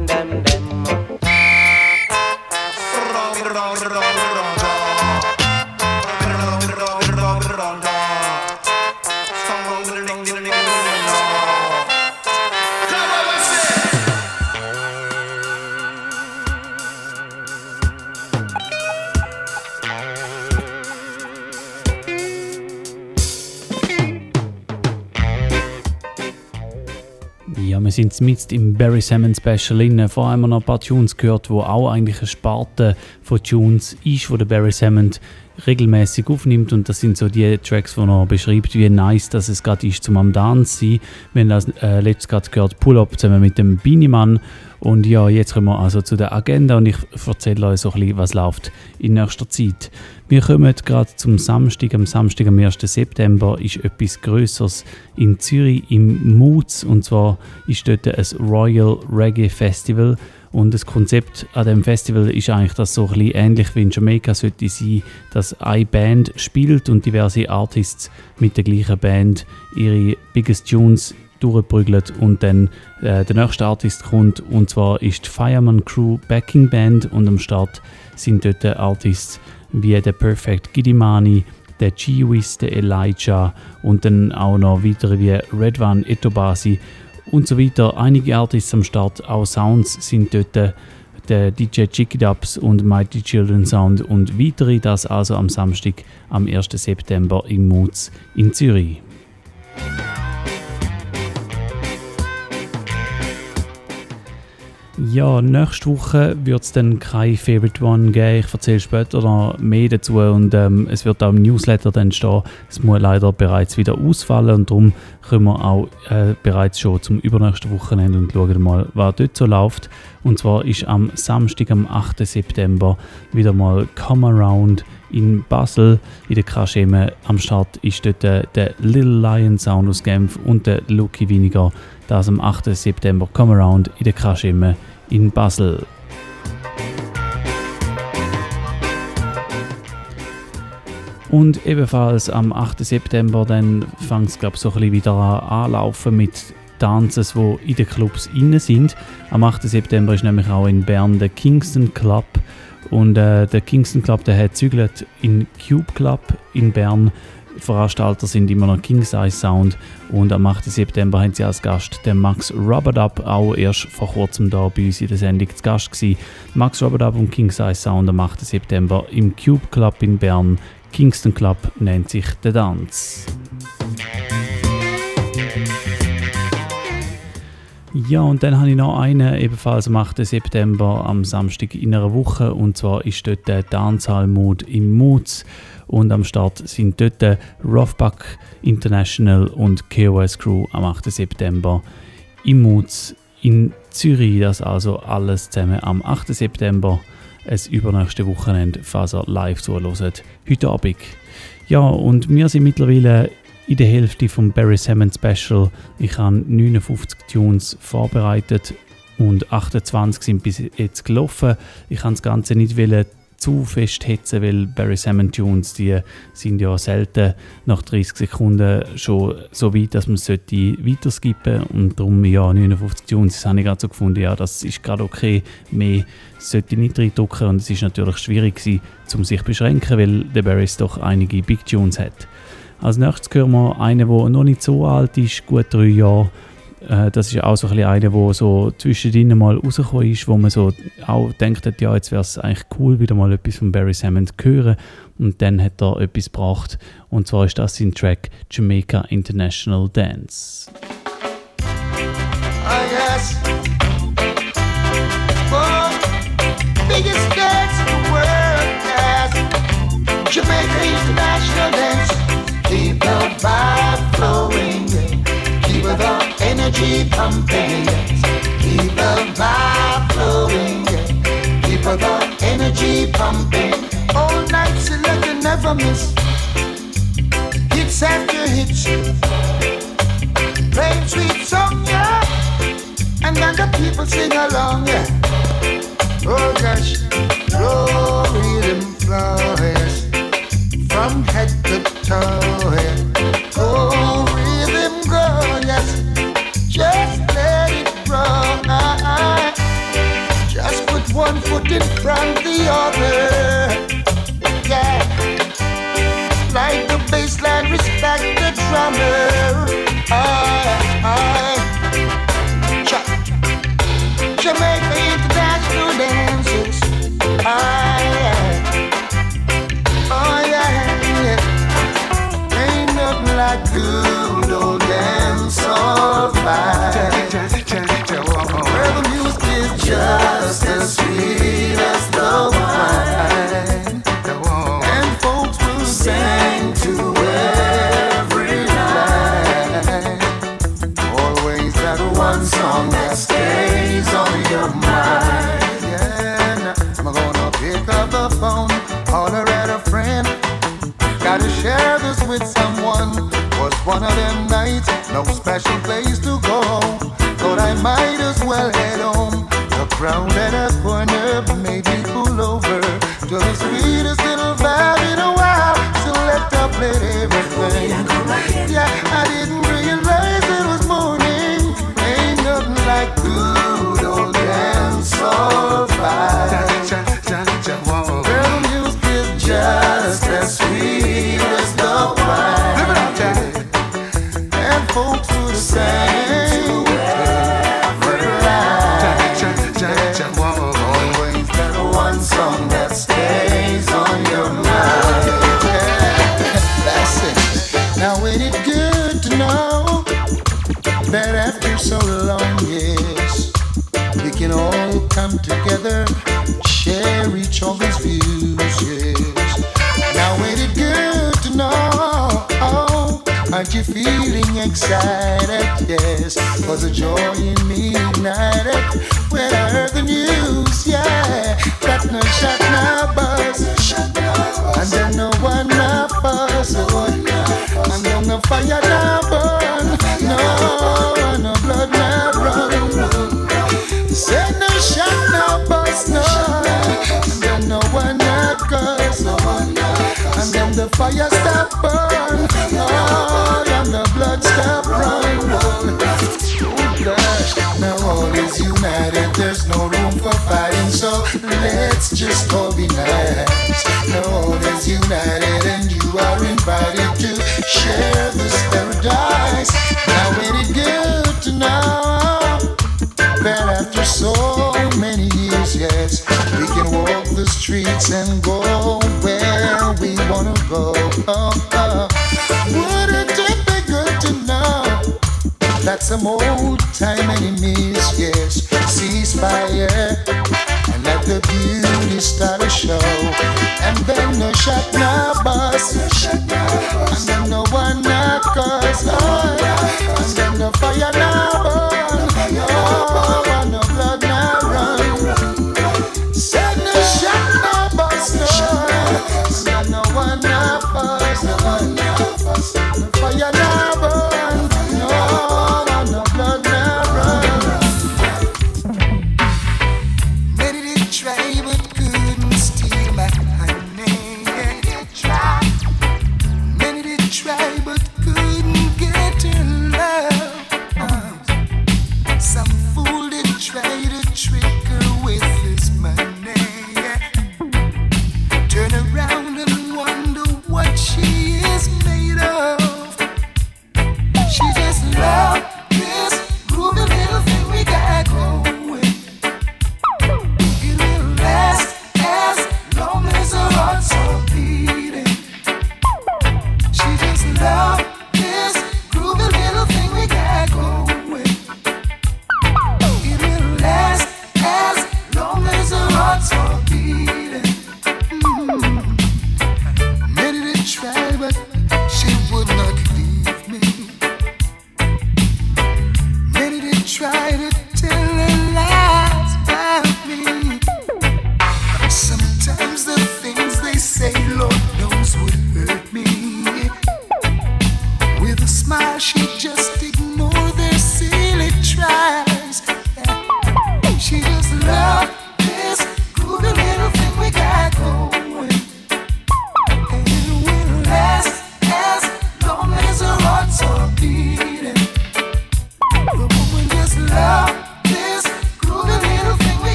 S2: Wir sind mitten im Barry Salmon Special drin. Vorher haben noch ein paar Tunes gehört, wo auch eigentlich eine Sparte von Tunes ist, wo der Barry Salmon regelmäßig aufnimmt und das sind so die Tracks, wo er beschreibt, wie nice dass es gerade ist zum am Dance sein. Wir haben das äh, letztes gerade gehört, Pull Up zusammen mit dem Beanie Man und ja, jetzt kommen wir also zu der Agenda und ich erzähle euch so ein bisschen, was läuft in nächster Zeit. Wir kommen gerade zum Samstag. Am Samstag, am 1. September, ist etwas Größeres in Zürich im Moods. Und zwar ist dort ein Royal Reggae Festival. Und das Konzept an dem Festival ist eigentlich, dass so ein bisschen ähnlich wie in Jamaika sollte sein, dass eine Band spielt und diverse Artists mit der gleichen Band ihre Biggest Tunes durchprügelt und dann äh, der nächste Artist kommt. Und zwar ist die Fireman Crew Backing Band und am Start sind dort Artists wie der Perfect Gidimani, der G-Wiz, der Elijah und dann auch noch weitere wie Redvan Etobasi und so weiter. Einige Artists am Start, auch Sounds sind dort der DJ Chicky Dubs und Mighty Children Sound und weitere, das also am Samstag, am 1. September im Moods in Zürich. Ja, nächste Woche wird es dann kein Favorite One geben. Ich erzähle später noch mehr dazu und ähm, es wird auch im Newsletter dann stehen. Es muss leider bereits wieder ausfallen und darum kommen wir auch äh, bereits schon zum übernächsten Wochenende und schauen mal, was dort so läuft. Und zwar ist am Samstag, am 8. September, wieder mal Come Around in Basel in der Kascheme. Am Start ist dort der, der Little Lion Sound aus Genf und der Lucky Winiger. Das am 8. September Come Around in der Kascheme in Basel. Und ebenfalls am 8. September dann fängt es glaube so ein wieder an anlaufen mit Dances, wo in den Clubs inne sind. Am 8. September ist nämlich auch in Bern der Kingston Club und äh, der Kingston Club der hat zügelt in Cube Club in Bern. Veranstalter sind immer noch King Size Sound und am 8. September haben sie als Gast den Max Rubberdup, auch erst vor kurzem da bei uns in der Sendung zu Gast gewesen. Max Rubberdup und King Size Sound am 8. September im Cube Club in Bern. Kingston Club nennt sich der Tanz. Ja, und dann habe ich noch einen, ebenfalls am 8. September, am Samstag in einer Woche. Und zwar ist dort der Dancehall-Mood im Moods. Und am Start sind dort Roughbuck International und KOS Crew am 8. September im Moods in Zürich. Das also alles zusammen am 8. September. Es übernächste Wochenende, falls ihr live zuhört, heute Abend. Ja, und wir sind mittlerweile in der Hälfte vom Barry Salmon Special. Ich habe 59 Tunes vorbereitet und 28 sind bis jetzt gelaufen. Ich kann das Ganze nicht zu fest hetzen, weil Barry Salmon Tunes, die sind ja selten nach 30 Sekunden schon so weit, dass man es weiter skippen und darum ja 59 Tunes, das habe ich gerade so gefunden, ja das ist gerade okay, mehr sollte ich nicht reindrücken. Und es ist natürlich schwierig gewesen, um sich zu beschränken, weil der Barrys doch einige Big Tunes hat. Als nächstes hören wir einen, der noch nicht so alt ist, gut drei Jahre. Äh, das ist auch so ein bisschen einer, der so zwischendrin mal rausgekommen ist, wo man so auch denkt, ja, jetzt wäre es eigentlich cool, wieder mal etwas von Barry Salmon zu hören. Und dann hat er etwas gebracht. Und zwar ist das sein Track Jamaica International Dance.
S3: Oh, yes. Oh, biggest dance in the world, yes. Jamaica International Dance. The vibe energy pumping, keep the vibe flowing, keep the energy pumping. All night select never miss. Hits after hits, playing sweet song, yeah, and then the people sing along, yeah. Oh gosh, slow rhythm flows from head to toe. Yeah. Oh, one foot in front the other. Yeah. Like the bass line, respect the drummer. Aye, aye. Cha- Jamaica International Dances. Ah, aye, oh yeah, yeah. Ain't nothing like good old dance all vibe. One of them nights, no special place to go. Thought I might as well head home. The crowd at a corner made me pull over to the sweetest little vibe in a while. Select up, played everything. Yeah, I didn't excited? Yes, was a joy in me ignited when I heard the news. Yeah, that no shot, no buzz, and then no one no fuss, and then no fire no burn, no, no blood no run. Say no shot, no buzz, no, and then no one no cause, and then the fire stop burn, oh, united, there's no room for fighting, so let's just all be nice. All is united, and you are invited to share this paradise. Now ain't it good to know that after so many years, yes, we can walk the streets and go where we wanna go. Oh, oh. Wouldn't it be good to know that some old time enemies, yes, cease fire and let the beauty start a show. And then no shot, no bus, and then no one, no cause, oh, and then no fire, no burn, oh, and no blood, no run. Said no shot, no bus, no, and then no one, no fuss, no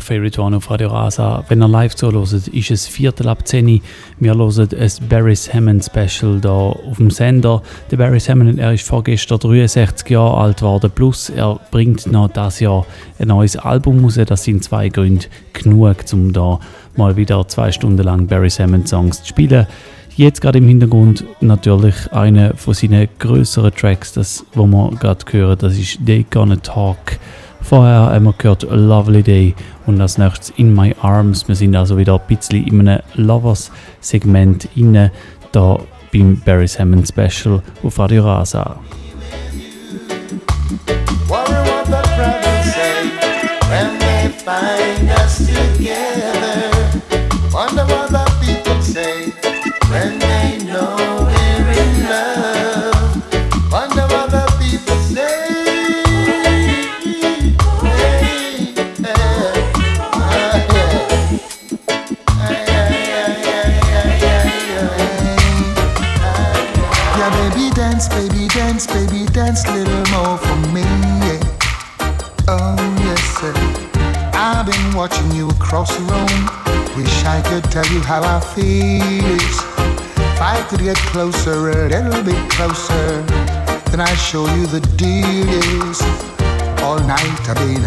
S2: Favorite One auf Radio Rasa. Wenn ihr live zuhört, ist es Viertel ab 10 Wir hören ein Barry Hammond Special hier auf dem Sender. Der Barry Hammond, er ist vorgestern 63 Jahre alt geworden, plus er bringt noch das Jahr ein neues Album raus. Das sind zwei Gründe genug, um da mal wieder zwei Stunden lang Barry Hammond Songs zu spielen. Jetzt gerade im Hintergrund natürlich einer von seinen größeren Tracks, das, wo wir gerade hören, das ist They Gonna Talk. Vorher haben wir gehört Lovely Day und als nächstes In My Arms. Wir sind also wieder ein bisschen in einem Lovers-Segment inne, da beim Barry Hammond Special auf Radio Rasa.
S1: Across the room. Wish I could tell you how I feel. If I could get closer, a little bit closer, then I'd show you the deal is.
S3: all night I've been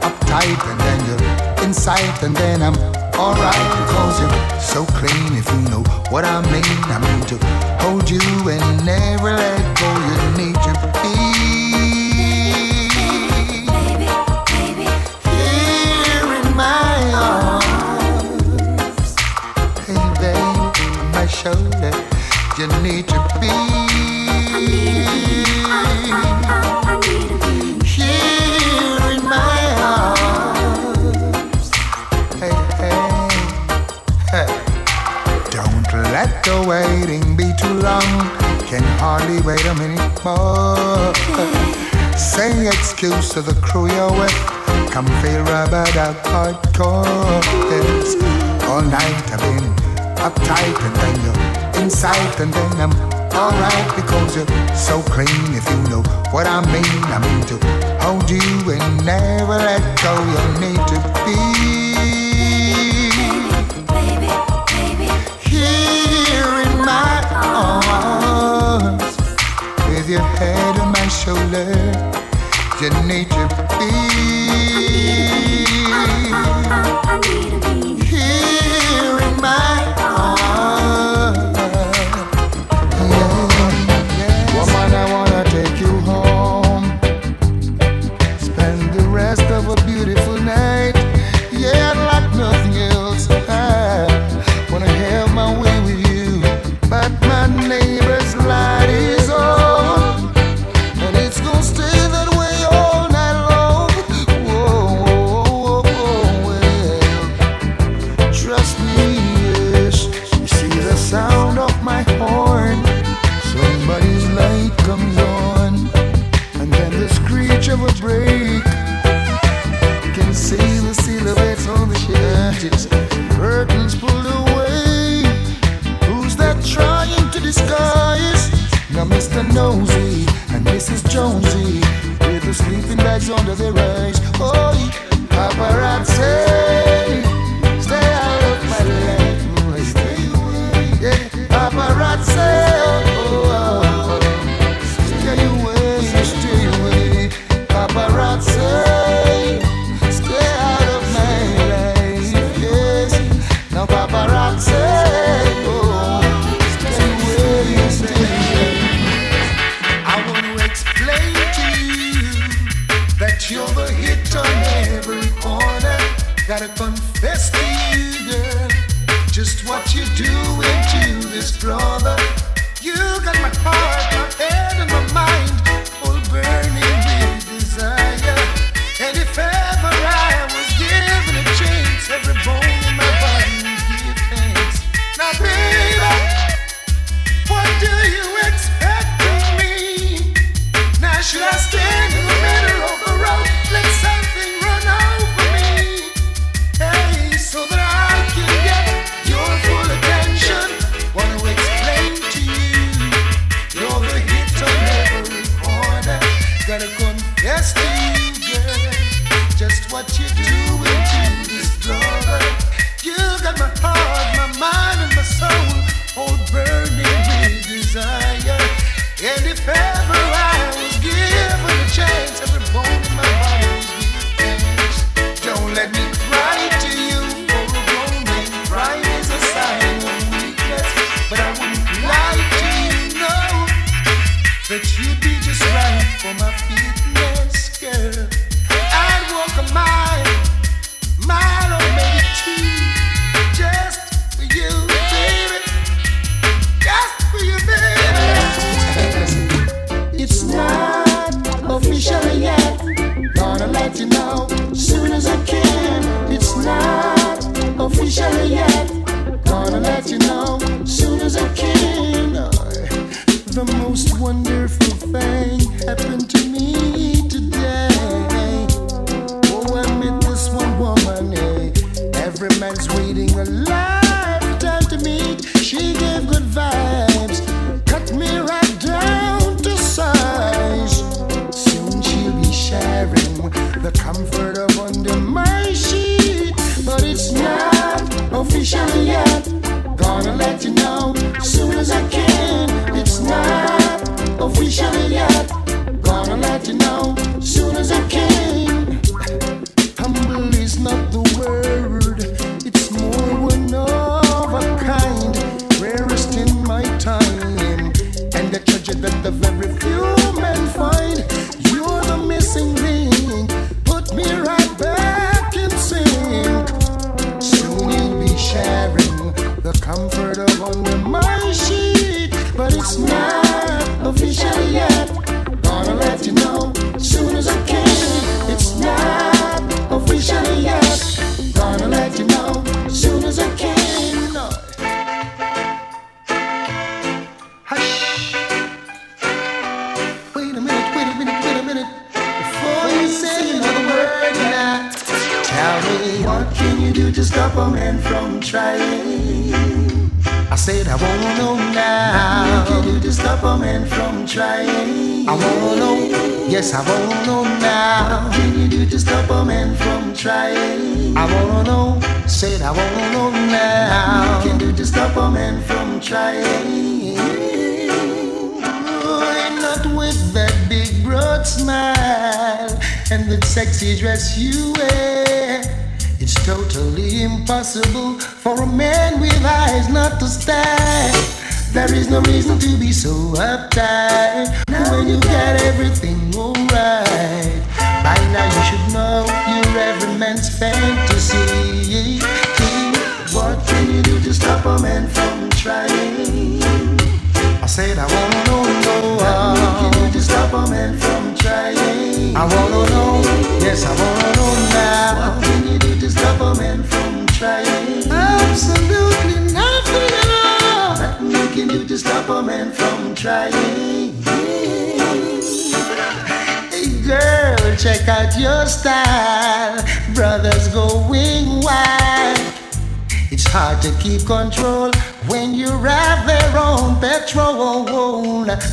S3: uptight and then you're inside and then I'm alright because you're so clean if you know what I mean. I mean to hold you and never let go. You need to the waiting be too long. Can hardly wait a minute more. Say excuse to the crew you're with. Come feel rubbered out hardcore. Yes. All night I've been uptight and then you're inside and then I'm alright because you're so clean if you know what I mean. I mean to hold you and never let go. You need to be. Shoulder. You need to be. Here Gotta confess to you, girl, just what you doing to this brother. You got my heart, my head, and my mind all burning with desire. And if ever I was given a chance, every bone in my body would give thanks. Now, baby. What you doing to this brother. You got my heart, my mind, trying. Girl, check out your style. Brothers going wild. It's hard to keep control when you ride their own petrol.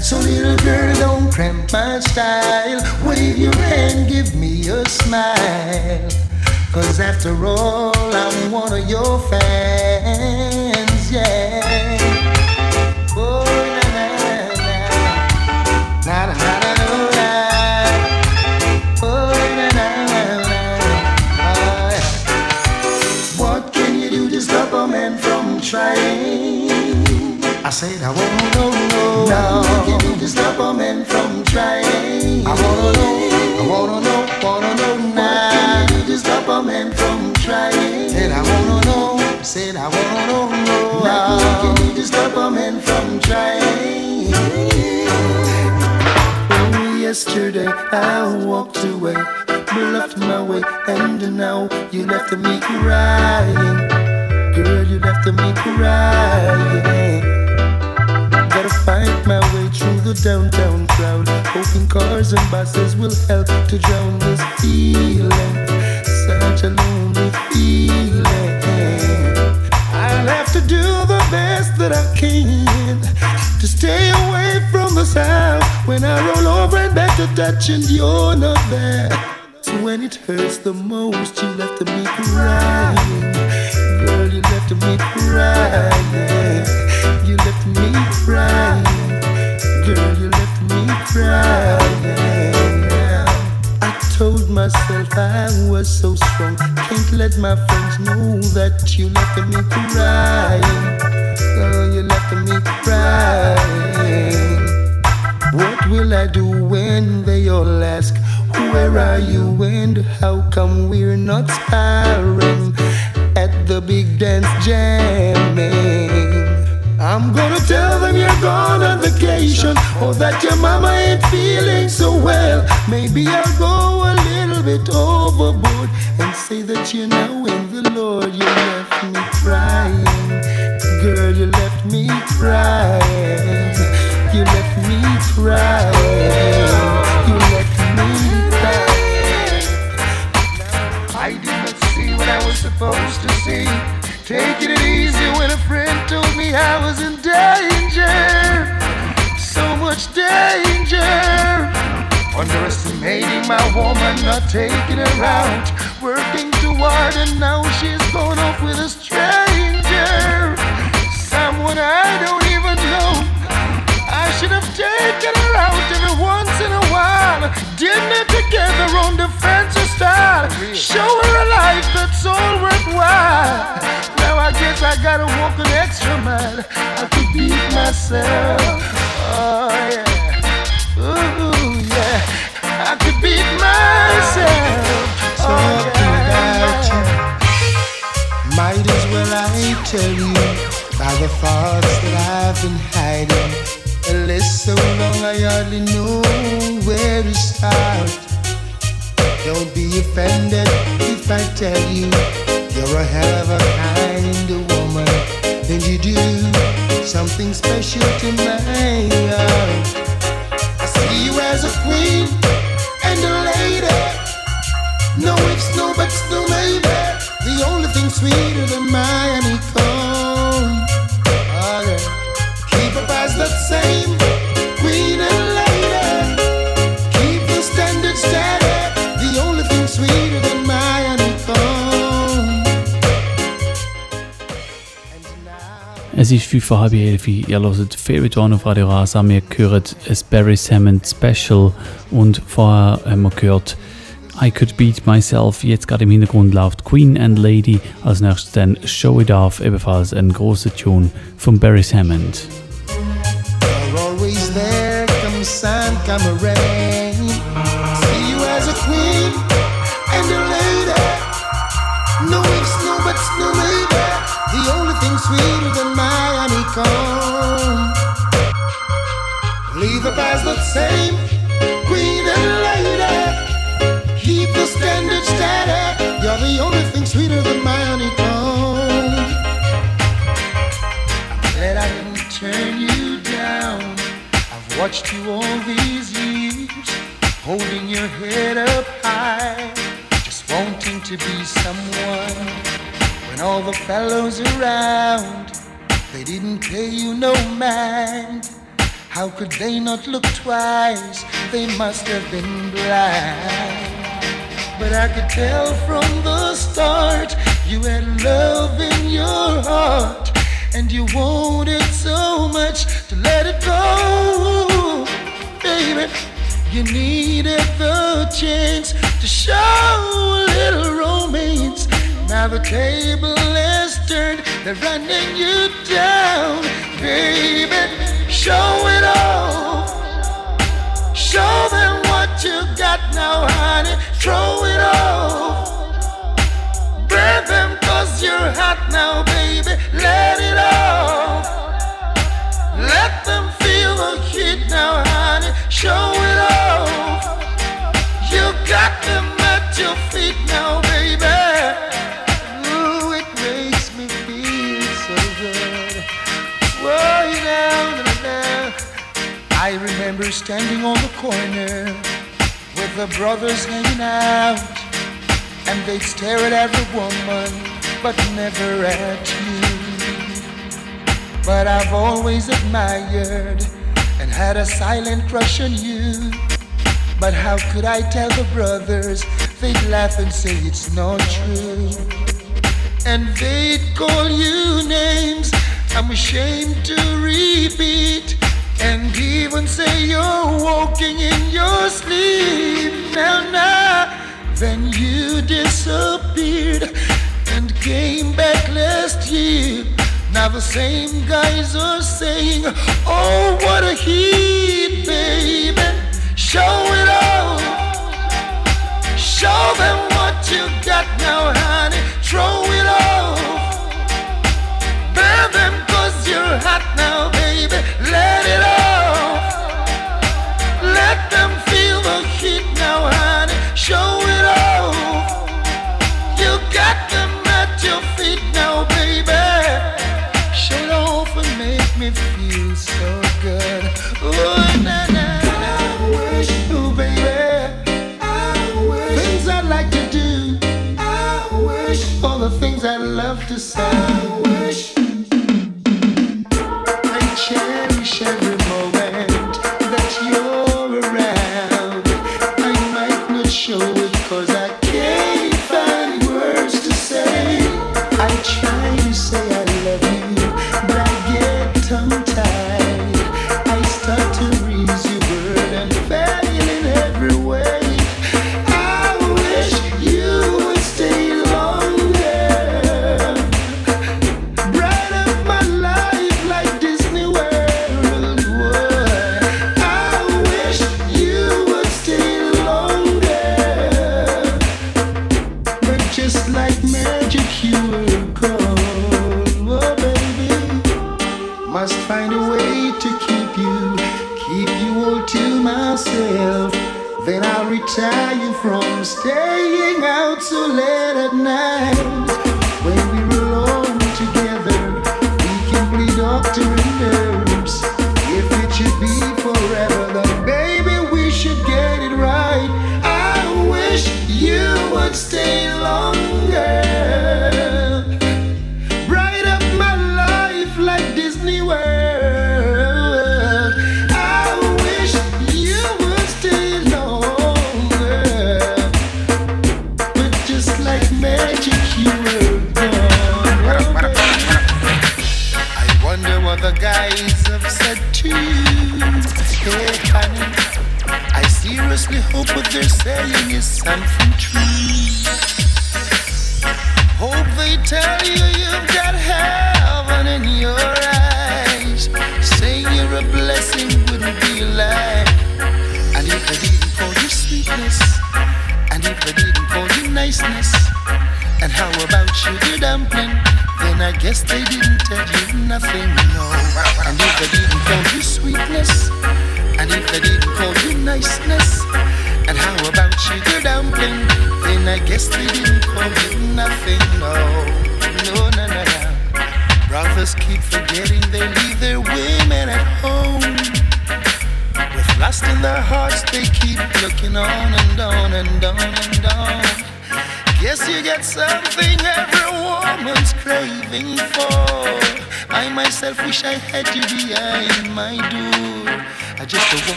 S3: So little girl, don't cramp my style. Wave your hand, give me a smile. Cause after all, I'm one of your fans, yeah. I said I wanna know, know. Now can you do to stop a man from trying? I wanna know, I wanna know, wanna know now. What can you do to stop a man from trying? Said I wanna know, said I wanna know, know. Now can you do to stop a man from trying? Oh, yesterday I walked away, bluffed my way, and now you left me crying. Girl, you left me crying. Through the downtown crowd, hoping cars and buses will help to drown this feeling. Such a lonely feeling. I'll have to do the best that I can to stay away from the sound when I roll over and back to touch and you're not there. So when it hurts the most, you left me crying. Girl, you left me crying. You left me crying. Girl, you left me crying. I told myself I was so strong. Can't let my friends know that you left me crying. Oh, you left me crying. What will I do when they all ask, Where are you and how come we're not sparring at the big dance jamming? I'm gonna tell them you're gone on vacation or that your mama ain't feeling so well. Maybe I'll go a little bit overboard and say that you know in the Lord. You left me crying, girl, you left me crying. You left me crying. You left me crying. I did not see what I was supposed to see. Taking it easy when a friend told me I was in danger. So much danger. Underestimating my woman, not taking her out. Working too hard, and now she's gone off with a stranger. Someone I don't even know. I should have taken her out every once in a while. Dinner together on the fancy style. Show her a life that's all worthwhile. Now I guess I gotta walk an extra mile. I could beat myself. Oh yeah. Ooh yeah. I could beat myself. Oh yeah. Might as well I tell you by the thoughts that I've been hiding. List so long I hardly know where to start. Don't be offended if I tell you you're a hell of a kind of woman. Then you do something special to my heart. I see you as a queen and a lady. No ifs, no buts, no maybe. The only thing sweeter than my honeycomb. Oh, yeah. Keep up as the same
S2: Es ist 5 vor halb elf. Ihr hört Favorite One auf Radio Rasa. Wir hören ein Barry Hammond Special und vorher haben wir gehört I Could Beat Myself. Jetzt gerade im Hintergrund läuft Queen and Lady. Als nächstes dann Show It Off, ebenfalls ein großer Tune von Barry Hammond.
S3: You're always there, come sun, come rain. Same queen and lady. Keep the standard steady. You're the only thing sweeter than my honeycomb. I'm Glad I didn't turn you down. I've watched you all these years, holding your head up high, just wanting to be someone. When all the fellows around, they didn't pay you no mind. How could they not look twice? They must have been blind. But I could tell from the start you had love in your heart and you wanted so much to let it go. Baby, you needed the chance to show a little romance. Now the table has turned, they're running you down. Baby, show it off. Show them what you got now, honey. Throw it off. Burn them cause you're hot now, baby. Let it off. Let them feel the heat now, honey. Show it off. You got them at your feet now, baby. I remember standing on the corner with the brothers hanging out, and they'd stare at every woman, but never at you. But I've always admired and had a silent crush on you. But how could I tell the brothers? They'd laugh and say it's not true. And they'd call you names I'm ashamed to repeat. And even say you're walking in your sleep. Now, now, then you disappeared and came back last year. Now the same guys are saying, Oh, what a heat, baby. Show it off. Show them what you got now, honey. Throw it off. Burn them cause you're hot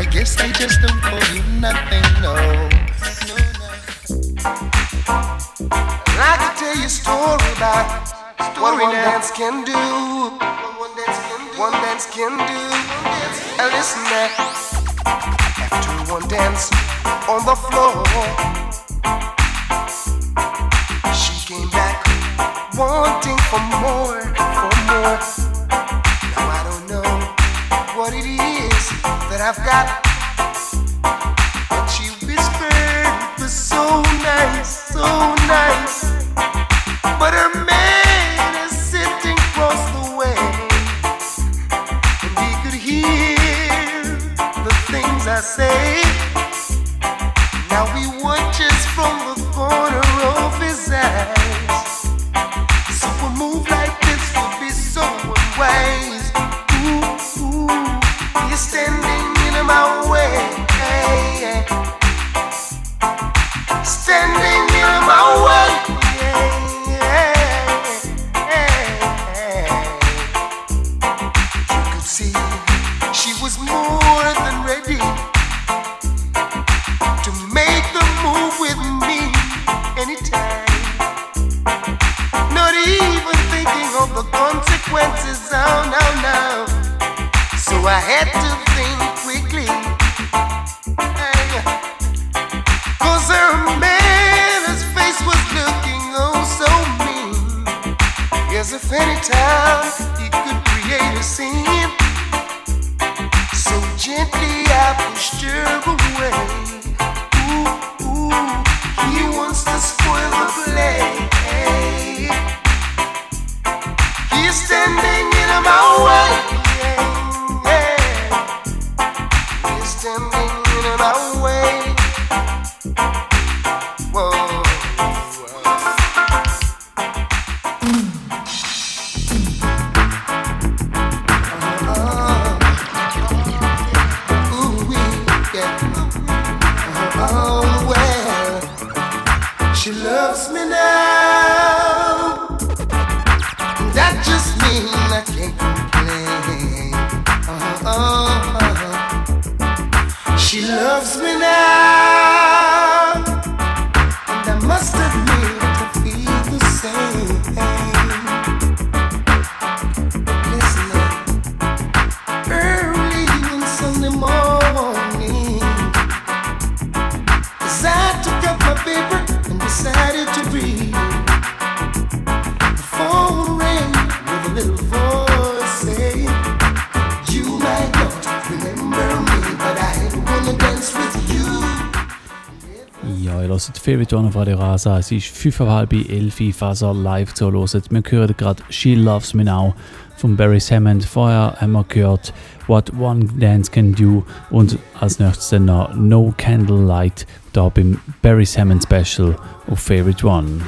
S1: I guess I just don't call you nothing, no. no, no. And I could tell you a story about story what one dance, can do. One dance can do. One dance can do. And listen that. After one dance on the floor, she came back wanting for more, for more. I've got
S2: Feuilleton auf Radio Rasa. Es ist 5 halb 11 Faser live zu hören. Wir hören gerade She Loves Me Now von Barry Hammond. Vorher haben wir gehört What One Dance Can Do und als nächstes noch No Candlelight da beim Barry Hammond Special auf Favorite One.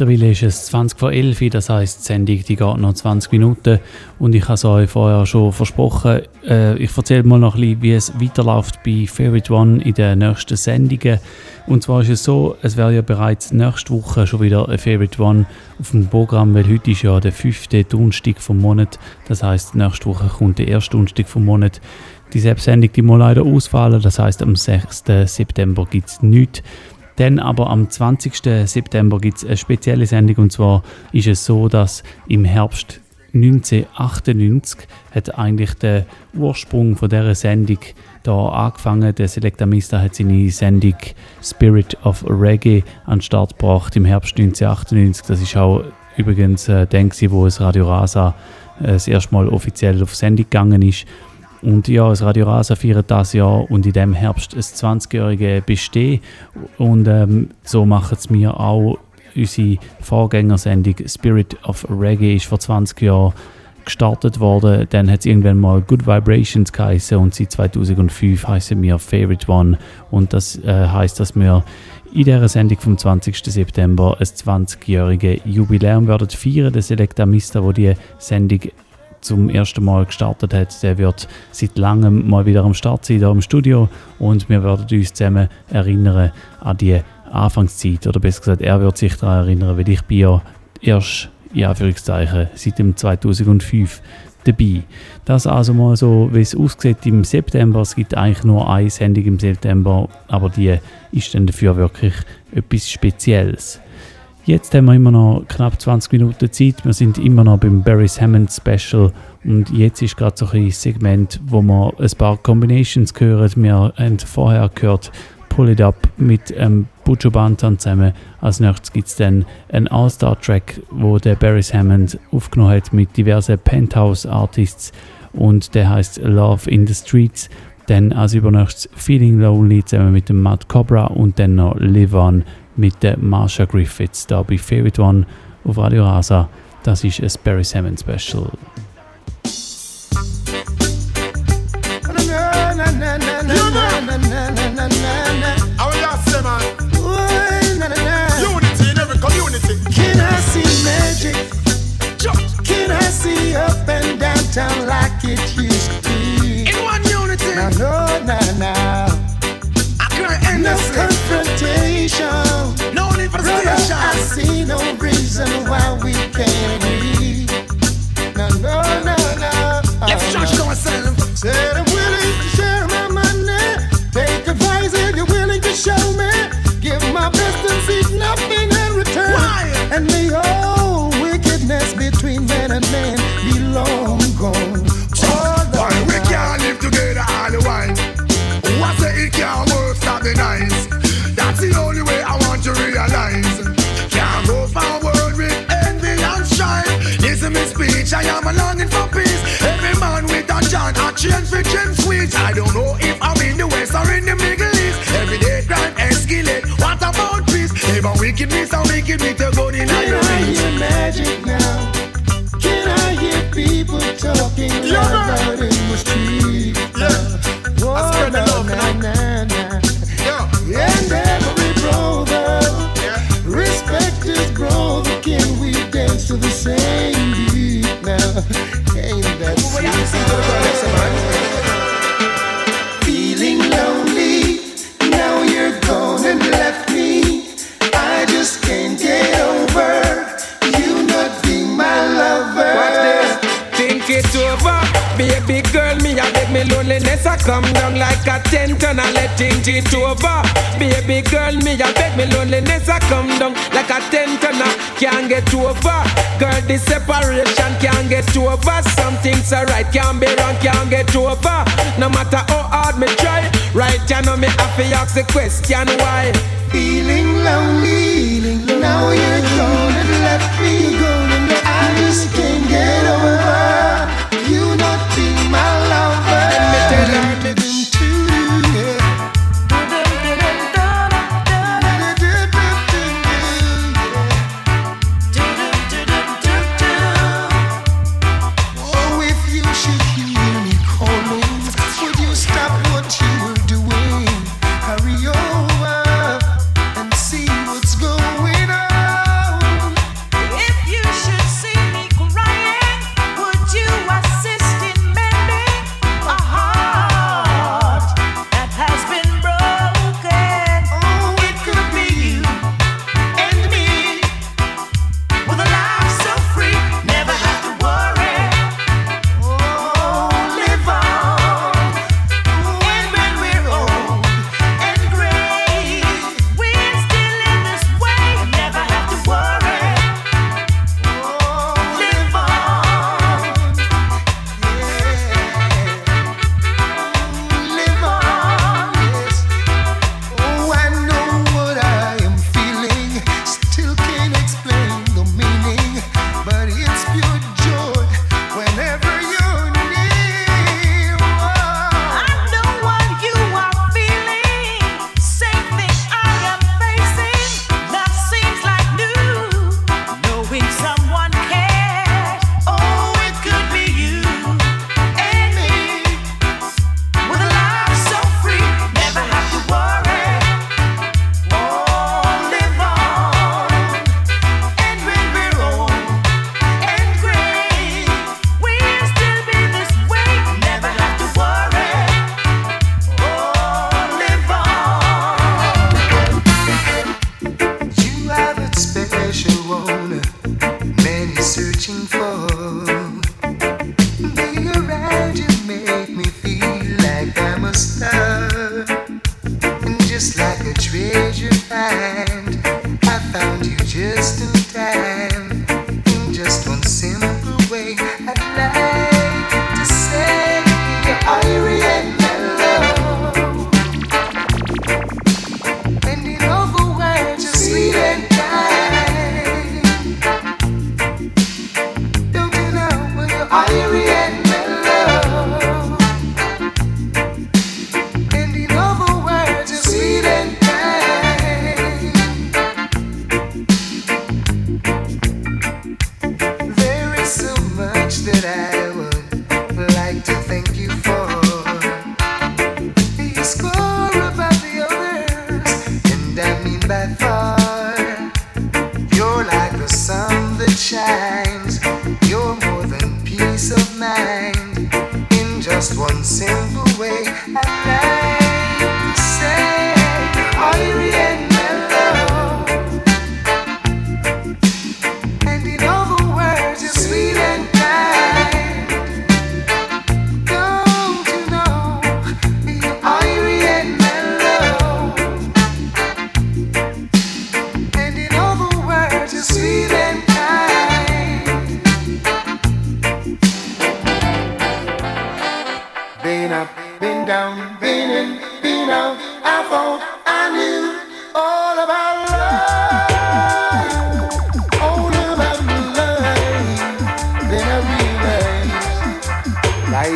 S2: Mittlerweile ist es 20 vor 11 Uhr, das heisst, die Sendung die geht noch 20 Minuten und ich habe es euch vorher schon versprochen. Äh, ich erzähle mal noch ein bisschen, wie es weiterläuft bei Favorite One in den nächsten Sendungen. Und zwar ist es so, es wäre ja bereits nächste Woche schon wieder ein Favorite One auf dem Programm, weil heute ist ja der fünfte Donnerstag vom Monat. Das heisst, nächste Woche kommt der erste Donnerstag vom Monat. Die Sendung die muss leider ausfallen, das heisst, am 6. September gibt es nichts. Dann aber am 20. September gibt es eine spezielle Sendung und zwar ist es so, dass im Herbst 1998 hat eigentlich der Ursprung von dieser Sendung da angefangen. Der Selecta Mista hat seine Sendung Spirit of Reggae an den Start gebracht im Herbst 1998. Das ist auch übrigens äh, der, wo es Radio Rasa äh, das erste Mal offiziell auf Sendung gegangen ist. Und ja, das Radio Rasa feiert das Jahr und in dem Herbst ein 20-jährige Bestehen. Und ähm, so machen es mir auch. Unsere Vorgängersendung Spirit of Reggae ist vor 20 Jahren gestartet worden. Dann hat es irgendwann mal Good Vibrations geheißen und seit 2005 heißen wir Favorite One. Und das äh, heißt, dass wir in dieser Sendung vom 20. September ein 20-jährige Jubiläum werden feiern. Der Selecta Mista, wo die Sendung zum ersten Mal gestartet hat, der wird seit langem mal wieder am Start sein, hier im Studio und wir werden uns zusammen erinnern an die Anfangszeit, oder besser gesagt, er wird sich daran erinnern, weil ich bin ja erst, in Anführungszeichen, seit dem 2005 dabei. Das also mal so, wie es aussieht im September. Es gibt eigentlich nur eine Sendung im September, aber die ist dann dafür wirklich etwas Spezielles. Jetzt haben wir immer noch knapp 20 Minuten Zeit. Wir sind immer noch beim Barry's Hammond Special und jetzt ist gerade so ein Segment, wo wir ein paar Combinations hören. Wir haben vorher gehört Pull It Up mit ähm, Bujo Bantan zusammen. Als nächstes gibt es dann einen All-Star-Track, wo der Barry's Hammond aufgenommen hat mit diversen Penthouse-Artists und der heißt Love in the Streets. Dann als übernächstes Feeling Lonely zusammen mit dem Matt Cobra und dann noch Live On mit der Marcia Griffiths da bei Favorite One auf Radio Rasa. Das ist ein Beres Hammond Special.
S1: I will just say, man, unity in every community.
S3: Can I see magic? Can I see up and downtown like it used to be?
S1: In one unity.
S3: Now, no, no, no.
S1: I can't end
S3: No
S1: this.
S3: Confrontation.
S1: No need for
S3: Brother, I see no reason why we can't agree. No, no, no, no.
S1: Let's church go and sell them.
S3: Said I'm willing to share my money. Take advice if you're willing to show me. Give my best and seek nothing in return.
S1: Why?
S3: And may
S6: I am longing for peace. Every man with a chant, a change for Jim Sweet. I don't know if I'm in the West or in the Middle East. Every day crime escalate. What about peace? Even wickedness and me to go in
S3: Can I hear magic now? Can I hear people talking yeah, loud in the street? Yeah. Oh, I spread the love, na, na, na. Yeah. And every brother, yeah. respect his brother. Can we dance to the same beat? Ain't that sweet?
S7: Baby me loneliness I come down like a tent and I let it over. Baby girl, me I beg me loneliness I come down like a tent and I can't get over. Girl, this separation can't get over. Some things are right, can't be wrong, can't get over. No matter how hard me try, right you know me have to ask the question why.
S3: Feeling lonely, Feeling lonely. now you're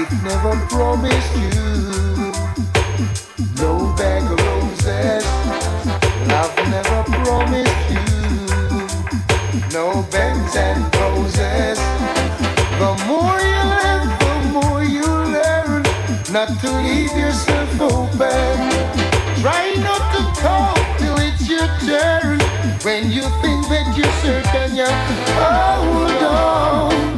S3: Life never promised you no bag of roses. I've never promised you no bands and roses. The more you live, the more you learn not to leave yourself open. Try not to talk till it's your turn. When you think that you're certain, you hold on. Oh,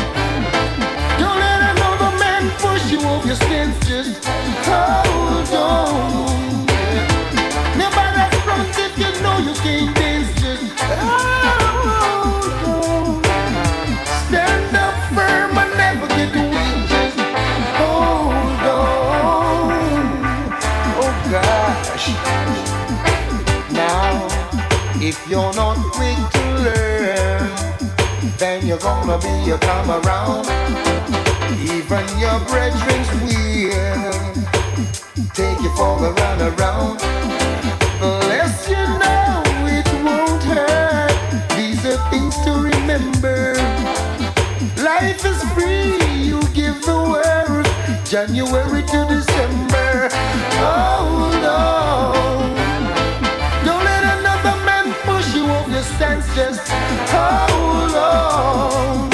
S3: gonna be a come around. Even your brethren's January to December. Oh, on. Don't let another man push you off your. Just hold on.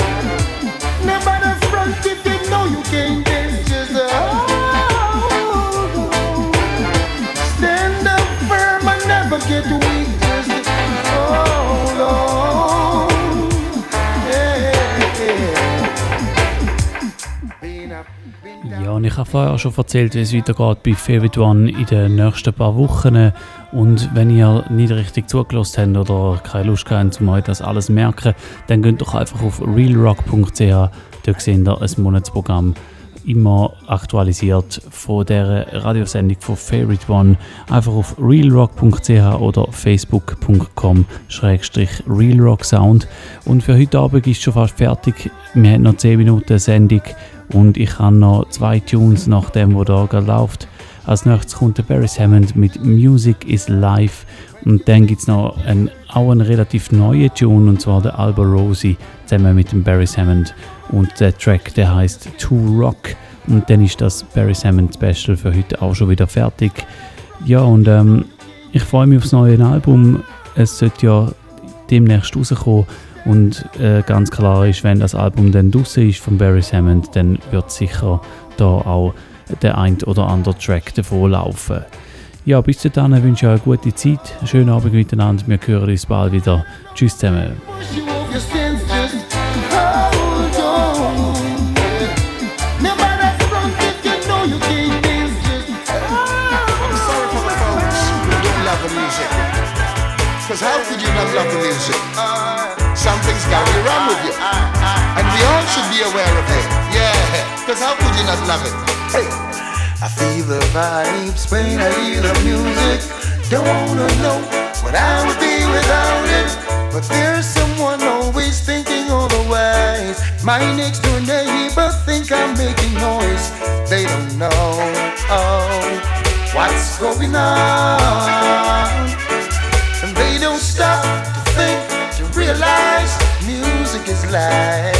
S3: Nobody front if you know you can't
S2: ich habe vorher schon erzählt, wie es weitergeht bei Favorite One in den nächsten paar Wochen. Und wenn ihr nicht richtig zugelassen habt oder keine Lust habt, um euch das alles zu merken, dann geht doch einfach auf realrock.ch. Dort seht ihr ein Monatsprogramm immer aktualisiert von der Radiosendung von Favorite One. Einfach auf realrock.ch oder facebook.com realrocksound. Und für heute Abend ist schon fast fertig. Wir haben noch 10 Minuten Sendung und ich habe noch zwei Tunes nach dem, wo da gerade läuft. Als nächstes kommt der Barry Hammond mit Music is Life und dann gibt es noch einen, auch einen relativ neuen Tune und zwar der Alba Rosie zusammen mit dem Barry Hammond und der Track der heißt To Rock und dann ist das Barry Hammond Special für heute auch schon wieder fertig. Ja und ähm, ich freue mich aufs neue Album. Es sollte ja demnächst rauskommen und äh, ganz klar ist, wenn das Album dann draußen ist von Barry Hammond, dann wird sicher da auch der ein oder andere Track davon laufen. Ja, bis dahin wünsche ich euch eine gute Zeit, einen schönen Abend miteinander, wir hören uns bald wieder. Tschüss zusammen.
S4: Because how could you not love it? Hey.
S3: I feel the vibes when I hear the music. Don't wanna know what I would be without it. But there's someone always thinking otherwise. My next door neighbor think I'm making noise. They don't know oh, what's going on. And they don't stop to think, to realize music is life.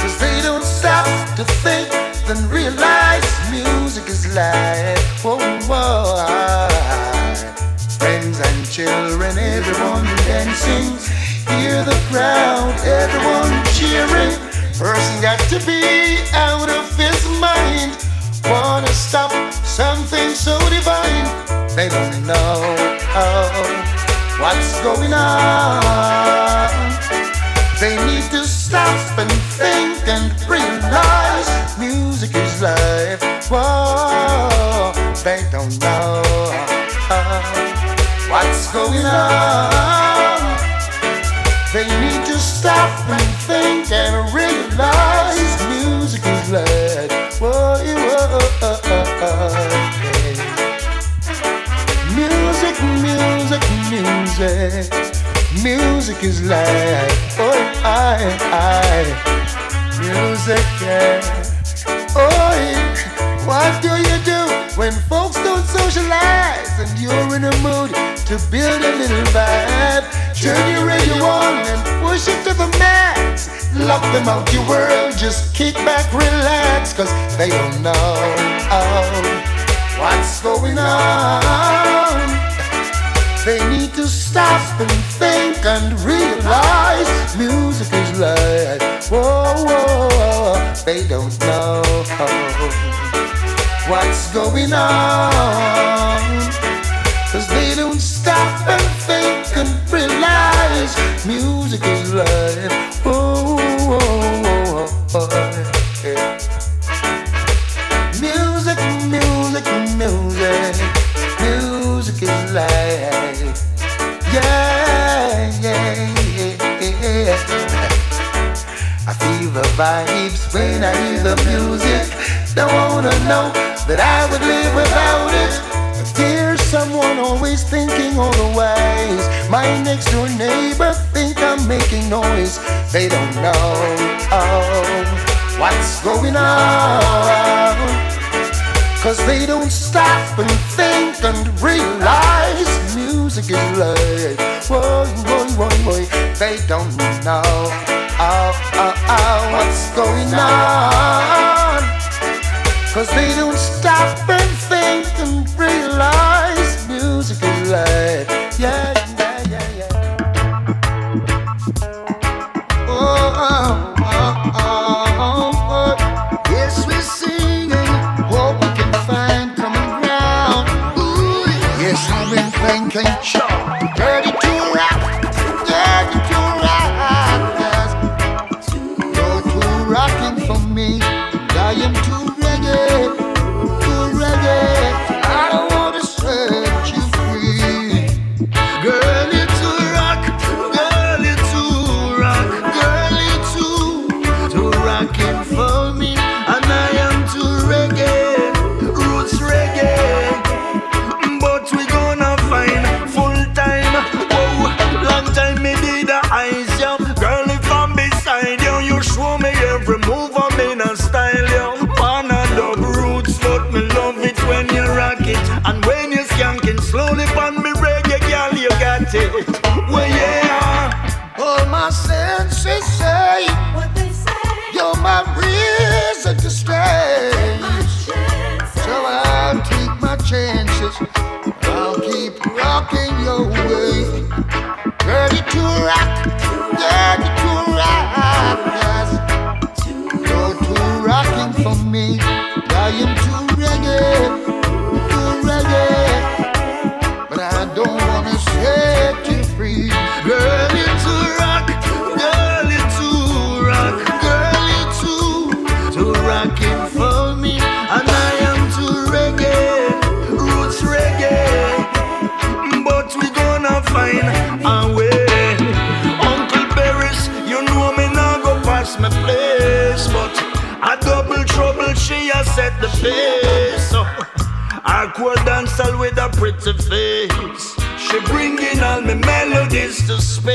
S3: Cause they don't stop to think, then realize music is life. Oh. Friends and children, everyone dancing. Hear the crowd, everyone cheering. Person got to be out of his mind. Wanna stop something so divine. They don't know what's going on. They need to stop and think and realize music is life. Whoa, they don't know what's going on. They need to stop and think and realize music is life. Whoa, whoa, yeah. Music, music, music. Music is life. I, I, music, yeah. Oh, yeah. What do you do when folks don't socialize and you're in a mood to build a little vibe? Turn your radio on and push it to the max. Lock them out your world, just kick back, relax, cause they don't know oh, what's going on. They need to stop and think and going on? my next door neighbor think I'm making noise. They don't know oh, what's going on. Cause they don't stop and think and realize music is life. They don't know oh, oh, oh, what's going on. city. pretty face. She bringing all my melodies to space.